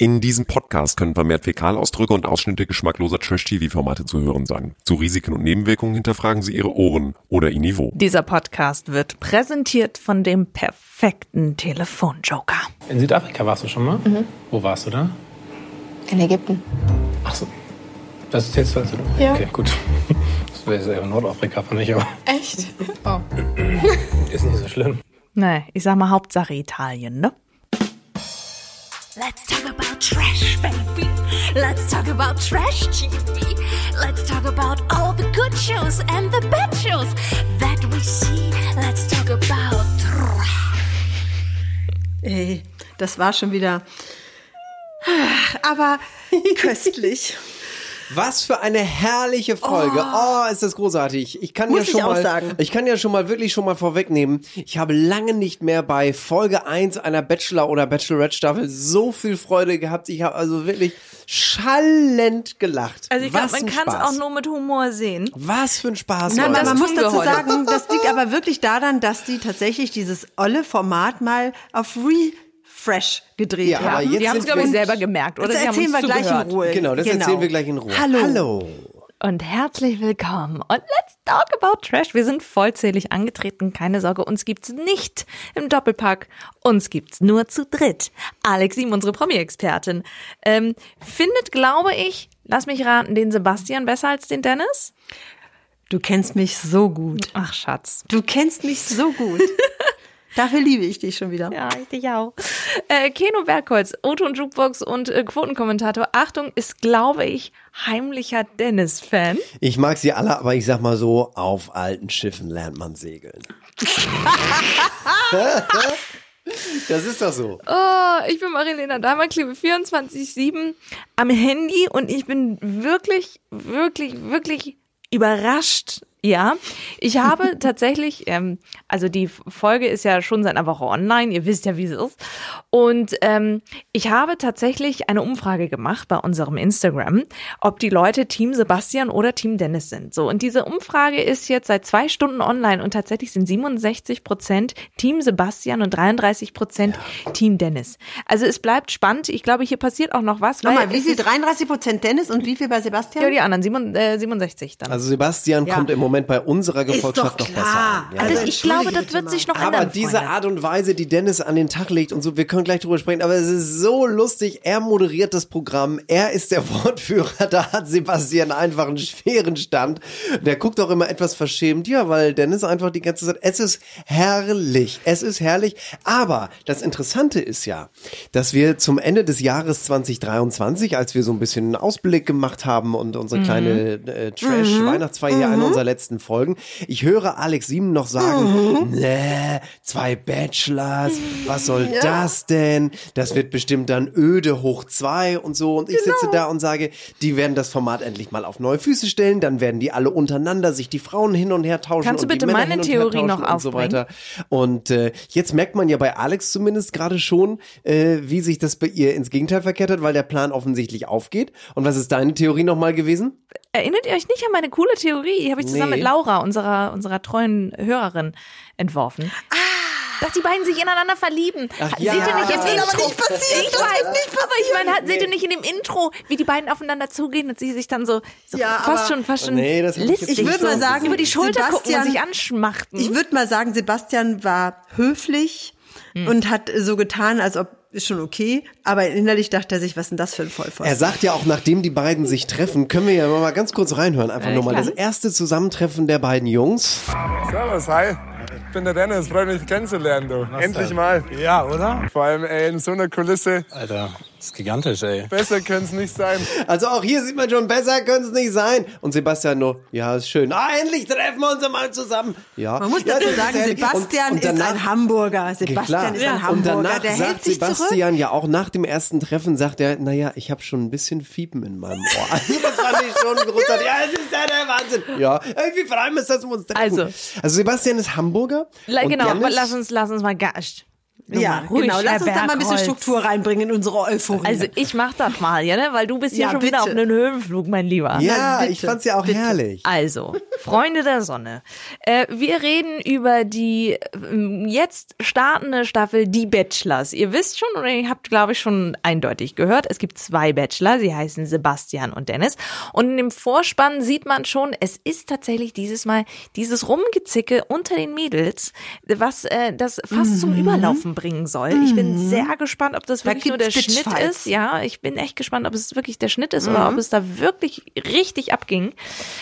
In diesem Podcast können vermehrt Fäkalausdrücke und Ausschnitte geschmackloser Trash-TV-Formate zu hören sein. Zu Risiken und Nebenwirkungen hinterfragen Sie Ihre Ohren oder Ihr Niveau. Dieser Podcast wird präsentiert von dem perfekten Telefonjoker. In Südafrika warst du schon mal? Wo warst du da? In Ägypten. Ach so. Das ist jetzt also. Ja. Okay, gut. Das wäre eher Nordafrika, fand ich, aber Echt? Oh. ist nicht so schlimm. Nee, ich sag mal Hauptsache Italien, ne? Let's talk about trash, baby. Let's talk about trash TV. Let's talk about all the good shows and the bad shows that we see. Let's talk about trash. Ey, das war schon wieder. Aber köstlich. Was für eine herrliche Folge. Oh, ist das großartig. Ich kann Muss ja schon ich mal, sagen. ich kann ja schon mal wirklich schon mal vorwegnehmen. Ich habe lange nicht mehr bei Folge 1 einer Bachelor oder Bachelorette Staffel so viel Freude gehabt. Ich habe also wirklich schallend gelacht. Also ich glaube, man kann es auch nur mit Humor sehen. Was für ein Spaß. Nein, Leute. man muss dazu heute. sagen, das liegt aber wirklich daran, dass die tatsächlich dieses olle Format mal auf Refresh gedreht Ja, aber haben. jetzt Die haben es, glaube ich, selber gemerkt, oder? Das erzählen wir gleich in Ruhe. Genau, das erzählen wir gleich in Ruhe. Hallo. Hallo. Und herzlich willkommen und let's talk about Trash. Wir sind vollzählig angetreten, keine Sorge, uns gibt's nicht im Doppelpack, uns gibt's nur zu dritt. Alex Sim, unsere Promi-Expertin, ähm, findet, glaube ich, lass mich raten, den Sebastian besser als den Dennis? Du kennst mich so gut. Ach, Schatz. Du kennst mich so gut. Dafür liebe ich dich schon wieder. Ja, ich dich auch. Äh, Keno Bergholz, Otto und Jukebox und äh, Quotenkommentator. Achtung, ist, glaube ich, heimlicher Dennis-Fan. Ich mag sie alle, aber ich sag mal so, auf alten Schiffen lernt man segeln. das ist doch so. Oh, ich bin Marilena Damerklebe, 24-7 am Handy und ich bin wirklich, wirklich, wirklich überrascht. Ja, ich habe tatsächlich, ähm, also die Folge ist ja schon seit einer Woche online, ihr wisst ja, wie es ist. Und ähm, ich habe tatsächlich eine Umfrage gemacht bei unserem Instagram, ob die Leute Team Sebastian oder Team Dennis sind. So, und diese Umfrage ist jetzt seit zwei Stunden online und tatsächlich sind 67 Prozent Team Sebastian und 33 Prozent Team Dennis. Also es bleibt spannend. Ich glaube, hier passiert auch noch was. Nochmal, wie viel? ist- 33 Prozent Dennis und wie viel bei Sebastian? Ja, die anderen, sieben- äh, 67 dann. Also Sebastian Ja. kommt im Moment bei unserer Gefolgschaft noch besser an. Ja, also ja. ich glaube, das wird sich noch Aber ändern. diese Freunde. Art und Weise, die Dennis an den Tag legt und so, wir können gleich drüber sprechen, aber es ist so lustig. Er moderiert das Programm, er ist der Wortführer, da hat Sebastian einfach einen schweren Stand. Der guckt auch immer etwas verschämt, ja, weil Dennis einfach die ganze Zeit, es ist herrlich, es ist herrlich. Aber das Interessante ist ja, dass wir zum Ende des Jahres 2023, als wir so ein bisschen einen Ausblick gemacht haben und unsere kleine äh, Trash-Weihnachtsfeier hier, eine unserer letzten Folgen, ich höre Alex Sieben noch sagen, nee, zwei Bachelors, was soll das denn? Das wird bestimmt dann öde hoch zwei und so. Und ich sitze da und sage, die werden das Format endlich mal auf neue Füße stellen, dann werden die alle untereinander sich die Frauen hin und her tauschen Kannst du bitte meine Theorie noch tauschen und so aufbringen? weiter. Und äh, jetzt merkt man ja bei Alex zumindest gerade schon, äh, wie sich das bei ihr ins Gegenteil verkehrt hat, weil der Plan offensichtlich aufgeht. Und was ist deine Theorie nochmal gewesen? Erinnert ihr euch nicht an meine coole Theorie? Die habe ich zusammen Nee. mit Laura, unserer, unserer treuen Hörerin, entworfen. Ah. Dass die beiden sich ineinander verlieben. Ach seht ja. ihr nicht im Das will Intro? aber nicht passieren. Ich Das weiß nicht aber ich meine, seht ihr nicht in dem Intro, wie die beiden aufeinander zugehen und sie sich dann so, so Ja, fast schon, fast schon Nee, das listig Ich würde so mal sagen, über die Schulter gucken und Sebastian- sich anschmachten. Ich würde mal sagen, Sebastian war höflich und hat so getan, als ob ist schon okay, aber innerlich dachte er sich, was ist denn das für ein Vollpfosten? Er sagt ja auch, nachdem die beiden sich treffen, können wir ja mal ganz kurz reinhören. Einfach nur mal klar. das erste Zusammentreffen der beiden Jungs. Servus, hi. Ich bin der Dennis, freut mich kennenzulernen, du. Endlich mal. Ja, oder? Vor allem ey, in so einer Kulisse. Alter, das ist gigantisch, ey. Besser könnte es nicht sein. Also auch hier sieht man schon, besser könnte es nicht sein. Und Sebastian nur, ja, ist schön. Ah, endlich treffen wir uns mal zusammen. Ja. Man muss dazu sagen, ist. Sebastian Und- und ist danach- ein Hamburger. Sebastian klar. ist ein Und Hamburger. danach Der sagt hält sich zurück. Sebastian ja auch nach dem ersten Treffen, sagt er, naja, ich habe schon ein bisschen Fiepen in meinem Ohr. Also das fand ich schon großartig. Ja, das ist ja der Wahnsinn. Ja, ey, wie freuen wir uns, dass wir uns treffen. Also. also Sebastian ist Hamburger. La- genau, Dennis- lass uns, lass uns mal Ja, ruhig, genau. Lass uns da mal ein bisschen. Struktur reinbringen in unsere Euphorie. Also ich mach das mal, ja, ne? weil du bist ja, Ja, schon wieder auf bitte. einem Höhenflug, mein Lieber. Ja, bitte, ich fand's ja auch herrlich. Also, Freunde der Sonne. Äh, wir reden über die ähm, jetzt startende Staffel Die Bachelors. Ihr wisst schon oder ihr habt, glaube ich, schon eindeutig gehört, es gibt zwei Bachelor. Sie heißen Sebastian und Dennis. Und in dem Vorspann sieht man schon, es ist tatsächlich dieses Mal dieses Rumgezicke unter den Mädels, was äh, das fast zum Überlaufen bringen soll. Ich bin sehr gespannt, ob das Da wirklich nur der Schnitt ist. Ja, ich bin echt gespannt, ob es wirklich der Schnitt ist oder ob es da wirklich richtig abging.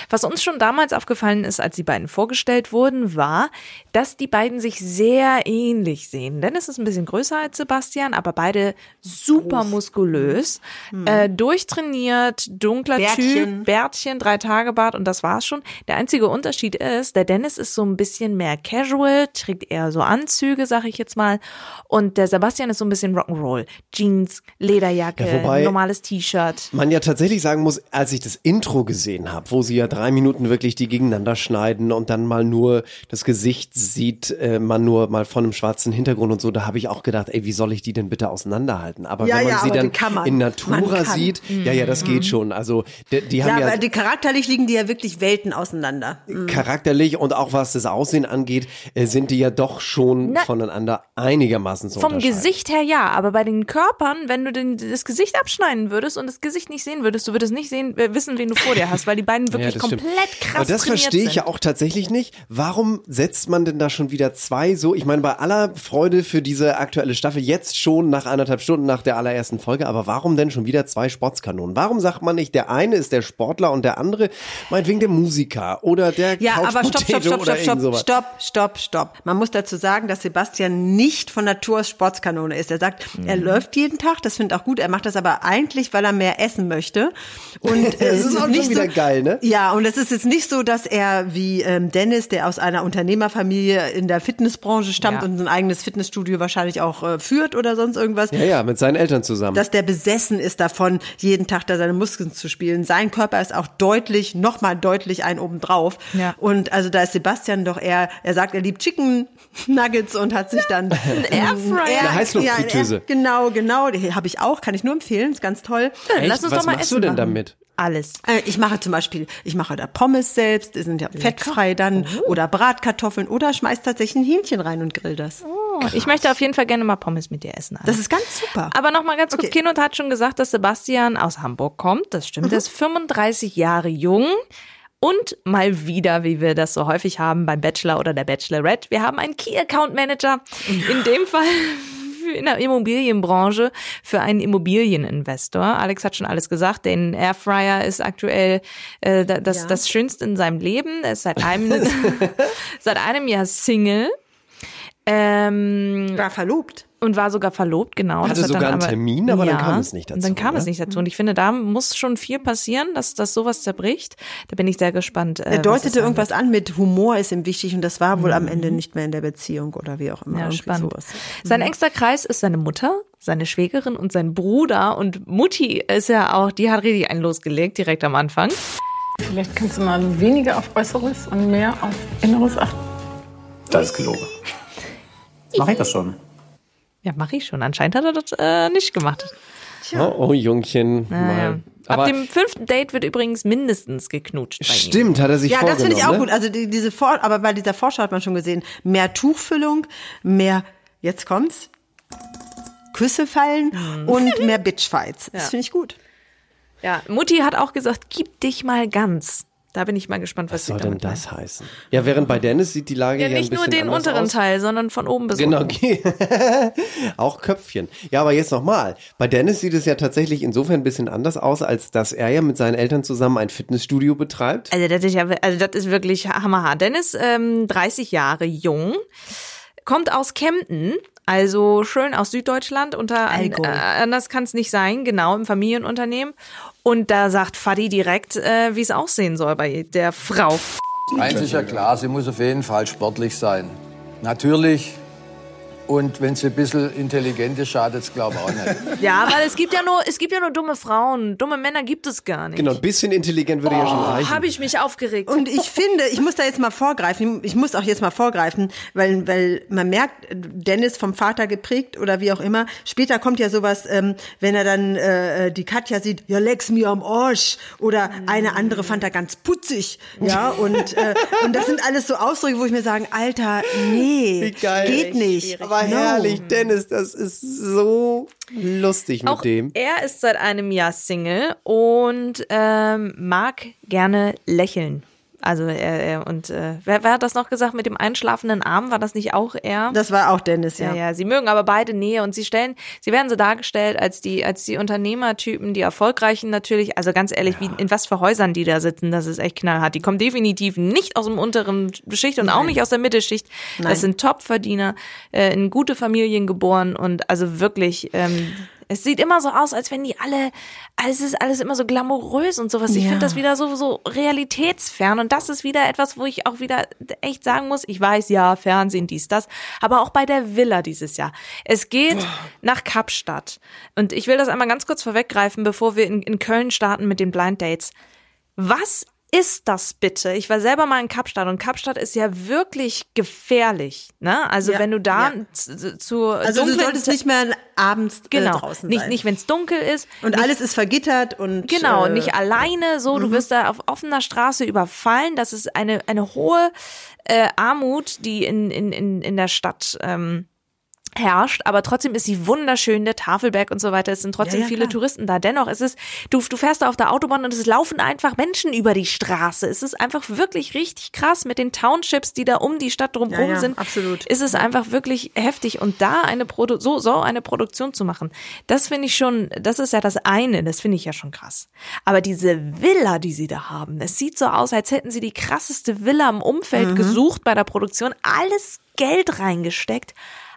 Was uns schon damals aufgefallen ist, als die beiden vorgestellt wurden, war, dass die beiden sich sehr ähnlich sehen. Dennis ist ein bisschen größer als Sebastian, aber beide super muskulös, äh, durchtrainiert, dunkler Bärtchen. Typ, Bärtchen, drei Tage Bart und das war's schon. Der einzige Unterschied ist, der Dennis ist so ein bisschen mehr casual, trägt eher so Anzüge, sag ich jetzt mal, und der Sebastian ist so ein bisschen Rock'n'Roll, Jeans, Lederjacke, Ja, wobei- normales T-Shirt. Man ja tatsächlich sagen muss, als ich das Intro gesehen habe, wo sie ja drei Minuten wirklich die gegeneinander schneiden und dann mal nur das Gesicht sieht, äh, man nur mal von einem schwarzen Hintergrund und so, da habe ich auch gedacht, ey, wie soll ich die denn bitte auseinanderhalten? Aber Ja, wenn man ja, sie dann man. in Natura sieht, ja, ja, das geht schon. Also die, die ja, haben ja, aber die charakterlich liegen die ja wirklich Welten auseinander. charakterlich und auch was das Aussehen angeht, äh, sind die ja doch schon Na, voneinander einigermaßen zu Vom. Gesicht her ja, aber bei den Körpern, wenn du den, das Gesicht abschneiden würdest und das Gesicht nicht sehen würdest, du würdest nicht sehen, äh, wissen, wen du vor dir hast, weil die beiden wirklich stimmt. komplett krass Aber das verstehe ich sind. ja auch tatsächlich nicht. Warum setzt man denn da schon wieder zwei so? Ich meine, bei aller Freude für diese aktuelle Staffel, jetzt schon nach anderthalb Stunden nach der allerersten Folge, aber warum denn schon wieder zwei Sportskanonen? Warum sagt man nicht, der eine ist der Sportler und der andere meinetwegen der Musiker oder der Ja, aber stopp, stopp, stopp, stopp, stopp, stopp, stopp, stopp. Man muss dazu sagen, dass Sebastian nicht von Natur Sportskanone ist. Er sagt, er läuft jeden Tag, das finde ich auch gut. Er macht das aber eigentlich, weil er mehr essen möchte. Und äh, Das es ist auch schon nicht wieder so, geil, ne? Ja, und es ist jetzt nicht so, dass er wie ähm, Dennis, der aus einer Unternehmerfamilie in der Fitnessbranche stammt Ja. und ein eigenes Fitnessstudio wahrscheinlich auch äh, führt oder sonst irgendwas. Ja, ja, mit seinen Eltern zusammen. dass der besessen ist davon, jeden Tag da seine Muskeln zu spielen. Sein Körper ist auch deutlich, nochmal deutlich ein obendrauf. Ja. Und also da ist Sebastian doch eher, er sagt, er liebt Chicken Nuggets und hat sich dann Airfryer. Eine Heißluftfritteuse. Ja, genau, genau, die habe ich auch, kann ich nur empfehlen, ist ganz toll. Echt? Lass uns Was doch mal machst essen du denn machen. damit? Alles. Äh, Ich mache zum Beispiel, ich mache da Pommes selbst, die sind ja fettfrei dann, Oh. oder Bratkartoffeln oder schmeiß tatsächlich ein Hähnchen rein und grill das. Oh, ich möchte auf jeden Fall gerne mal Pommes mit dir essen. Anna. Das ist ganz super. Aber noch mal ganz kurz, Okay. Kinot hat schon gesagt, dass Sebastian aus Hamburg kommt. Das stimmt. Mhm. Er ist 35 Jahre jung. Und mal wieder, wie wir das so häufig haben beim Bachelor oder der Bachelorette, wir haben einen Key Account Manager. In dem Fall in der Immobilienbranche für einen Immobilieninvestor. Alex hat schon alles gesagt. Den Airfryer ist aktuell äh, da- das, Ja. das Schönste in seinem Leben. Er ist seit einem, seit einem Jahr Single. Ähm, War verlobt. Und war sogar verlobt, genau. Hatte Das hat sogar dann einen aber- Termin, aber dann kam es nicht Und dann dazu, kam es ne? nicht dazu. Und ich finde, da muss schon viel passieren, dass, dass sowas zerbricht. Da bin ich sehr gespannt. Äh, Er deutete irgendwas an mit Humor ist ihm wichtig und das war wohl am Ende Mhm. nicht mehr in der Beziehung oder wie auch immer. Ja, spannend. sowas. Sein engster Kreis ist seine Mutter, seine Schwägerin und sein Bruder. Und Mutti ist ja auch, die hat richtig einen losgelegt, direkt am Anfang. Vielleicht kannst du mal weniger auf Äußeres und mehr auf Inneres achten. Das ist gelogen. Mach ich das schon? Ja, mache ich schon. Anscheinend hat er das äh, nicht gemacht. Oh, oh Jungchen. Ja, ja. Aber Ab dem fünften Date wird übrigens mindestens geknutscht stimmt, hat er sich Ja, das vorgenommen. finde ich auch ne? gut. Also die, diese Vor aber bei dieser Vorschau hat man schon gesehen, mehr Tuchfüllung, mehr, jetzt kommt's, Küsse fallen Mhm. und mehr Bitchfights. Das Ja. finde ich gut. Ja, Mutti hat auch gesagt, gib dich mal ganz. Da bin ich mal gespannt, was, Was sie soll denn das heißen? Ja, während bei Dennis sieht die Lage Ja, ja, nicht ein nur den unteren aus. Teil, sondern von oben bis Genau, unten. okay. auch Köpfchen. Ja, aber jetzt nochmal. Bei Dennis sieht es ja tatsächlich insofern ein bisschen anders aus, als dass er ja mit seinen Eltern zusammen ein Fitnessstudio betreibt. Also das ist ja, also das ist wirklich hammerhart. Dennis, ähm, 30 Jahre jung, kommt aus Kempten, also schön aus Süddeutschland. Unter äh, anders kann es nicht sein, genau im Familienunternehmen. Und da sagt Fadi direkt, äh, wie es aussehen soll bei der Frau. Eins ist ja klar, sie muss auf jeden Fall sportlich sein. Natürlich Und wenn sie ein bisschen intelligent ist, schadet es, glaube ich, auch nicht. Ja, weil es gibt ja nur, es gibt ja nur dumme Frauen. Dumme Männer gibt es gar nicht. Genau, ein bisschen intelligent würde ja schon reichen. Habe ich mich aufgeregt. Und ich finde, ich muss da jetzt mal vorgreifen, ich muss auch jetzt mal vorgreifen, weil, weil man merkt, Dennis vom Vater geprägt oder wie auch immer. Später kommt ja sowas, ähm, wenn er dann äh, die Katja sieht, ja, leck's mir am Arsch. Oder eine andere fand er ganz putzig. Ja, und, äh, und das sind alles so Ausdrücke, wo ich mir sagen, Alter, nee, geht nicht. Aber herrlich, Dennis, das ist so lustig mit Auch dem. er ist seit einem Jahr Single und ähm, mag gerne lächeln. Also er, er und äh, wer, wer hat das noch gesagt mit dem einschlafenden Arm? War das nicht auch er? Das war auch Dennis, ja. Ja, ja, sie mögen aber beide Nähe und sie stellen, sie werden so dargestellt als die, als die Unternehmertypen, die erfolgreichen natürlich. Also ganz ehrlich, wie, in was für Häusern die da sitzen, das ist echt knallhart. Die kommen definitiv nicht aus dem unteren Schicht und auch nicht aus der Mittelschicht. Nein. Das sind Topverdiener, äh, in gute Familien geboren und also wirklich, ähm, es sieht immer so aus, als wenn die alle, es ist alles immer so glamourös und sowas. Ich Ja. finde das wieder so, so realitätsfern. Und das ist wieder etwas, wo ich auch wieder echt sagen muss, ich weiß, ja, Fernsehen, dies, das. Aber auch bei der Villa dieses Jahr. Es geht nach Kapstadt. Und ich will das einmal ganz kurz vorweggreifen, bevor wir in, in Köln starten mit den Blind Dates. Was ist das bitte? Ich war selber mal in Kapstadt und Kapstadt ist ja wirklich gefährlich. Ne? Also Ja, wenn du da ja. zu, zu Also du solltest nicht mehr abends äh, Genau, draußen nicht, sein. nicht wenn es dunkel ist. und nicht, alles ist vergittert und Genau, äh, nicht alleine so. Du wirst da auf offener Straße überfallen. Das ist eine, eine hohe äh, Armut, die in, in, in, in der Stadt ähm, herrscht, aber trotzdem ist sie wunderschön, der Tafelberg und so weiter. Es sind trotzdem Ja, ja, viele klar. Touristen da. Dennoch ist es, du, du fährst da auf der Autobahn und es laufen einfach Menschen über die Straße. Es ist einfach wirklich richtig krass mit den Townships, die da um die Stadt drumherum Ja, ja, sind. absolut. Ist es einfach wirklich heftig und da eine Produ so, so eine Produktion zu machen, das finde ich schon, das ist ja das eine, das finde ich ja schon krass. Aber diese Villa, die sie da haben, es sieht so aus, als hätten sie die krasseste Villa im Umfeld Mhm. gesucht bei der Produktion, alles Geld reingesteckt.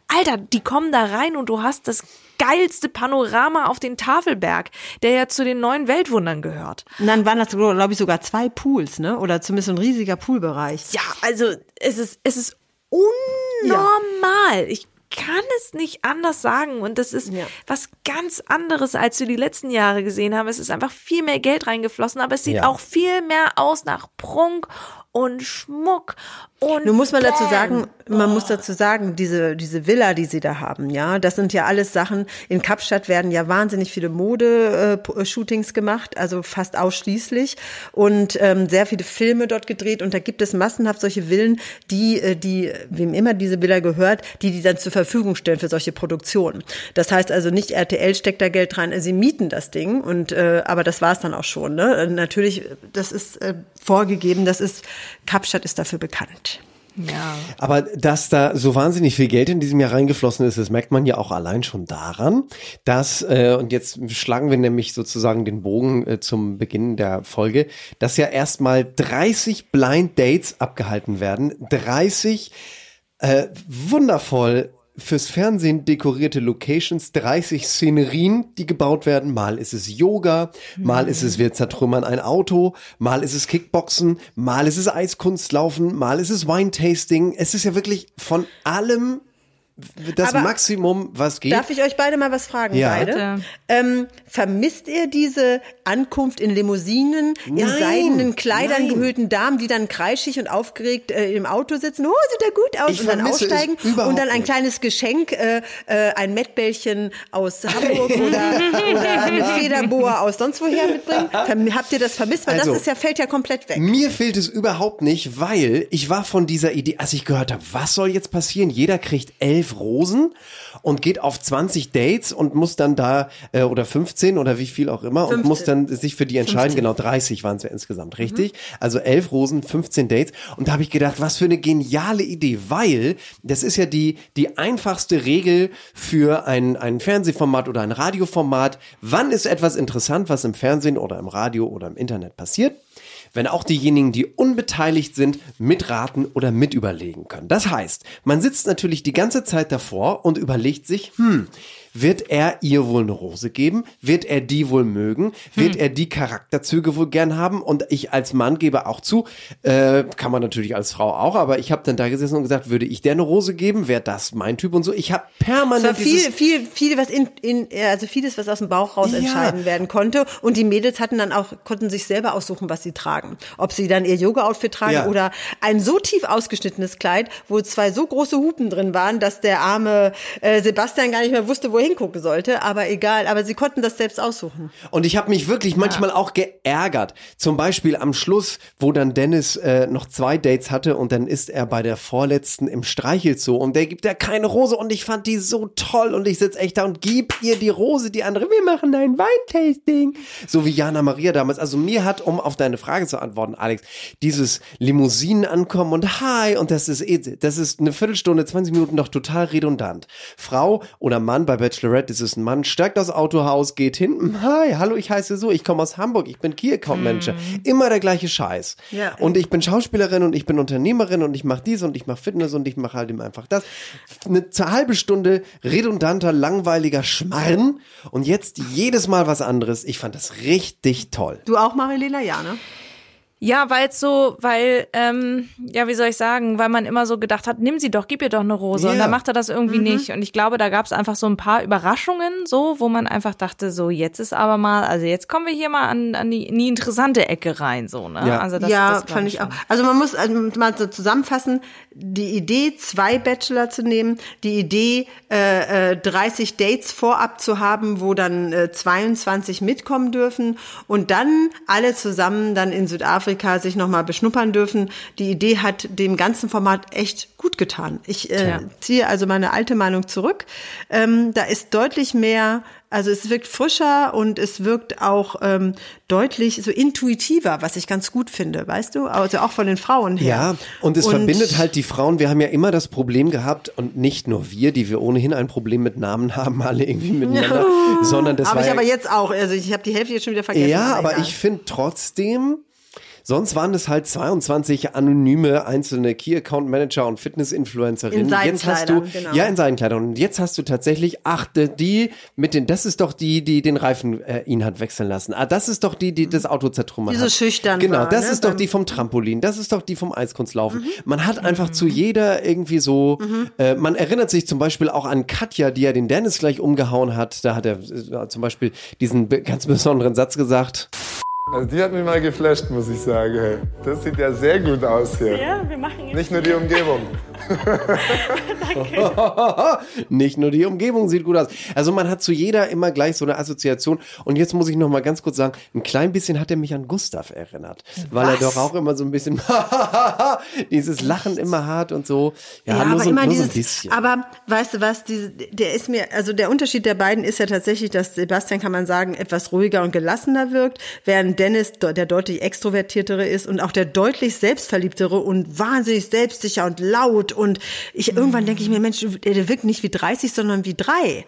Alter, die kommen da rein und du hast das geilste Panorama auf den Tafelberg, der ja zu den neuen Weltwundern gehört. Und dann waren das, glaube ich, sogar zwei Pools, ne? Oder zumindest ein riesiger Poolbereich. Ja, also es ist, es ist unnormal. Ich kann es nicht anders sagen. Und das ist Ja. was ganz anderes, als wir die letzten Jahre gesehen haben. Es ist einfach viel mehr Geld reingeflossen, aber es sieht Ja. auch viel mehr aus nach Prunk und Schmuck und Nun muss man dazu sagen, man muss dazu sagen, diese, diese Villa, die sie da haben, ja, das sind ja alles Sachen. In Kapstadt werden ja wahnsinnig viele Mode-Shootings gemacht, also fast ausschließlich. Und ähm, sehr viele Filme dort gedreht. Und da gibt es massenhaft solche Villen, die, äh, die, wem immer diese Villa gehört, die die dann zur Verfügung stellen für solche Produktionen. Das heißt also nicht RTL steckt da Geld rein, sie mieten das Ding. Und äh, aber das war es dann auch schon. Ne? Natürlich, das ist äh, vorgegeben, das ist Kapstadt ist dafür bekannt. Ja. Aber dass da so wahnsinnig viel Geld in diesem Jahr reingeflossen ist, das merkt man ja auch allein schon daran, dass, äh, und jetzt schlagen wir nämlich sozusagen den Bogen äh, zum Beginn der Folge, dass ja erstmal 30 Blind Dates abgehalten werden. 30 äh, wundervoll fürs Fernsehen dekorierte Locations, 30 Szenerien, die gebaut werden. Mal ist es Yoga, mal ist es wir zertrümmern ein Auto, mal ist es Kickboxen, mal ist es Eiskunstlaufen, mal ist es Wine-Tasting. Es ist ja wirklich von allem das Aber Maximum, was geht. Darf ich euch beide mal was fragen, Ja. beide? Ähm, vermisst ihr diese Ankunft in Limousinen, in Nein, seidenen Kleidern nein. gehüllten Damen, die dann kreischig und aufgeregt äh, im Auto sitzen? Oh, sieht er gut aus Ich und dann aussteigen und dann ein nicht. kleines Geschenk, äh, äh, ein Mettbällchen aus Hamburg oder, oder eine Federboa aus sonst woher mitbringen? Verm- Habt ihr das vermisst? Weil Also, das ist ja, fällt ja komplett weg. Mir fehlt es überhaupt nicht, weil ich war von dieser Idee, als ich gehört habe, was soll jetzt passieren? Jeder kriegt elf Rosen und geht auf 20 Dates und muss dann da, äh, oder 15 oder wie viel auch immer, und 15. muss dann sich für die entscheiden. Genau, 30 waren es ja insgesamt, richtig? Also elf Rosen, 15 Dates. Und da habe ich gedacht, was für eine geniale Idee, weil das ist ja die, die einfachste Regel für ein, ein Fernsehformat oder ein Radioformat. Wann ist etwas interessant, was im Fernsehen oder im Radio oder im Internet passiert? Wenn auch diejenigen, die unbeteiligt sind, mitraten oder mitüberlegen können. Das heißt, man sitzt natürlich die ganze Zeit davor und überlegt sich, hm, wird er ihr wohl eine Rose geben? Wird er die wohl mögen? Wird er die Charakterzüge wohl gern haben? Und ich als Mann gebe auch zu, äh, kann man natürlich als Frau auch, aber ich habe dann da gesessen und gesagt, würde ich der eine Rose geben? Wäre das mein Typ und so? Ich habe Es war permanent viel, viel, viel, was in, in, also vieles, was aus dem Bauch raus Ja. entscheiden werden konnte. Und die Mädels hatten dann auch, konnten sich selber aussuchen, was sie tragen. Ob sie dann ihr Yoga-Outfit tragen Ja. oder ein so tief ausgeschnittenes Kleid, wo zwei so große Hupen drin waren, dass der arme äh, Sebastian gar nicht mehr wusste, wo er hingucken sollte. Aber egal, aber sie konnten das selbst aussuchen. Und ich habe mich wirklich manchmal auch geärgert. Zum Beispiel am Schluss, wo dann Dennis äh, noch zwei Dates hatte und dann ist er bei der vorletzten im Streichelzoo und der gibt ja keine Rose und ich fand die so toll und ich sitz echt da und gib ihr die Rose, die andere, wir machen ein Weintasting. So wie Jana Maria damals. Also mir hat, um auf deine Frage zu antworten, Alex, dieses Limousinen ankommen und hi und das ist, eh- das ist eine Viertelstunde, 20 Minuten doch total redundant. Frau oder Mann bei Bachelorette ist es ein Mann, steigt aus Autohaus, geht hin, hi, hallo, ich heiße so, ich komme aus Hamburg, ich bin Key Account Manager. Immer der gleiche Scheiß. Ja. Und ich bin Schauspielerin und ich bin Unternehmerin und ich mache dies und ich mache Fitness und ich mache halt eben einfach das. Eine halbe Stunde redundanter, langweiliger Schmarrn und jetzt jedes Mal was anderes. Ich fand das richtig toll. Du auch, Marilena? Ja, ne? Ja, weil es so, weil, ähm, ja, wie soll ich sagen, weil man immer so gedacht hat, nimm sie doch, gib ihr doch eine Rose. Und Ja. dann macht er das irgendwie nicht. Und ich glaube, da gab es einfach so ein paar Überraschungen, so, wo man einfach dachte, so, jetzt ist aber mal, also jetzt kommen wir hier mal an, an die, in die interessante Ecke rein, so, ne? Ja. Also das, ja, das fand ich auch. schon. Also man muss also mal so zusammenfassen, die Idee, zwei Bachelor zu nehmen, die Idee, äh, äh, 30 Dates vorab zu haben, wo dann äh, 22 mitkommen dürfen und dann alle zusammen dann in Südafrika sich nochmal beschnuppern dürfen. Die Idee hat dem ganzen Format echt gut getan. Ich äh, Ja. ziehe also meine alte Meinung zurück. Ähm, da ist deutlich mehr, also es wirkt frischer und es wirkt auch ähm, deutlich so intuitiver, was ich ganz gut finde, weißt du? Also auch von den Frauen her. Ja, und es verbindet halt die Frauen. Wir haben ja immer das Problem gehabt, und nicht nur wir, die wir ohnehin ein Problem mit Namen haben, alle irgendwie miteinander, sondern das Habe war ich ja, aber jetzt auch. Also ich habe die Hälfte jetzt schon wieder vergessen. Ja, aber egal. ich finde trotzdem, sonst waren es halt 22 anonyme einzelne Key Account Manager und Fitness-Influencerinnen. In Jetzt hast du, genau. ja, in seinen Kleidern. Und jetzt hast du tatsächlich, ach, die- mit den, das ist doch die, die den Reifen äh, ihn hat wechseln lassen. Ah, das ist doch die, die das Auto zertrümmert hat. schüchtern Genau, war, das ne, ist doch die vom Trampolin, das ist doch die vom Eiskunstlaufen. Mhm. Man hat einfach zu jeder irgendwie so, äh, man erinnert sich zum Beispiel auch an Katja, die ja den Dennis gleich umgehauen hat. Da hat er äh, zum Beispiel diesen ganz besonderen Satz gesagt. Also die hat mich mal geflasht, muss ich sagen. Das sieht ja sehr gut aus hier. Ja, wir machen jetzt. Nicht nur die Umgebung. Nicht nur die Umgebung sieht gut aus. Also man hat zu jeder immer gleich so eine Assoziation. Und jetzt muss ich noch mal ganz kurz sagen, ein klein bisschen hat er mich an Gustav erinnert. Weil er doch auch immer so ein bisschen dieses Lachen immer hat und so. Ja, Ja, nur, aber so, immer nur so ein dieses, bisschen. aber weißt du was, diese, der ist mir, also der Unterschied der beiden ist ja tatsächlich, dass Sebastian, kann man sagen, etwas ruhiger und gelassener wirkt, während Dennis de- der deutlich extrovertiertere ist und auch der deutlich selbstverliebtere und wahnsinnig selbstsicher und laut und ich, irgendwann denke ich mir, Mensch, der, wirkt nicht wie 30, sondern wie drei.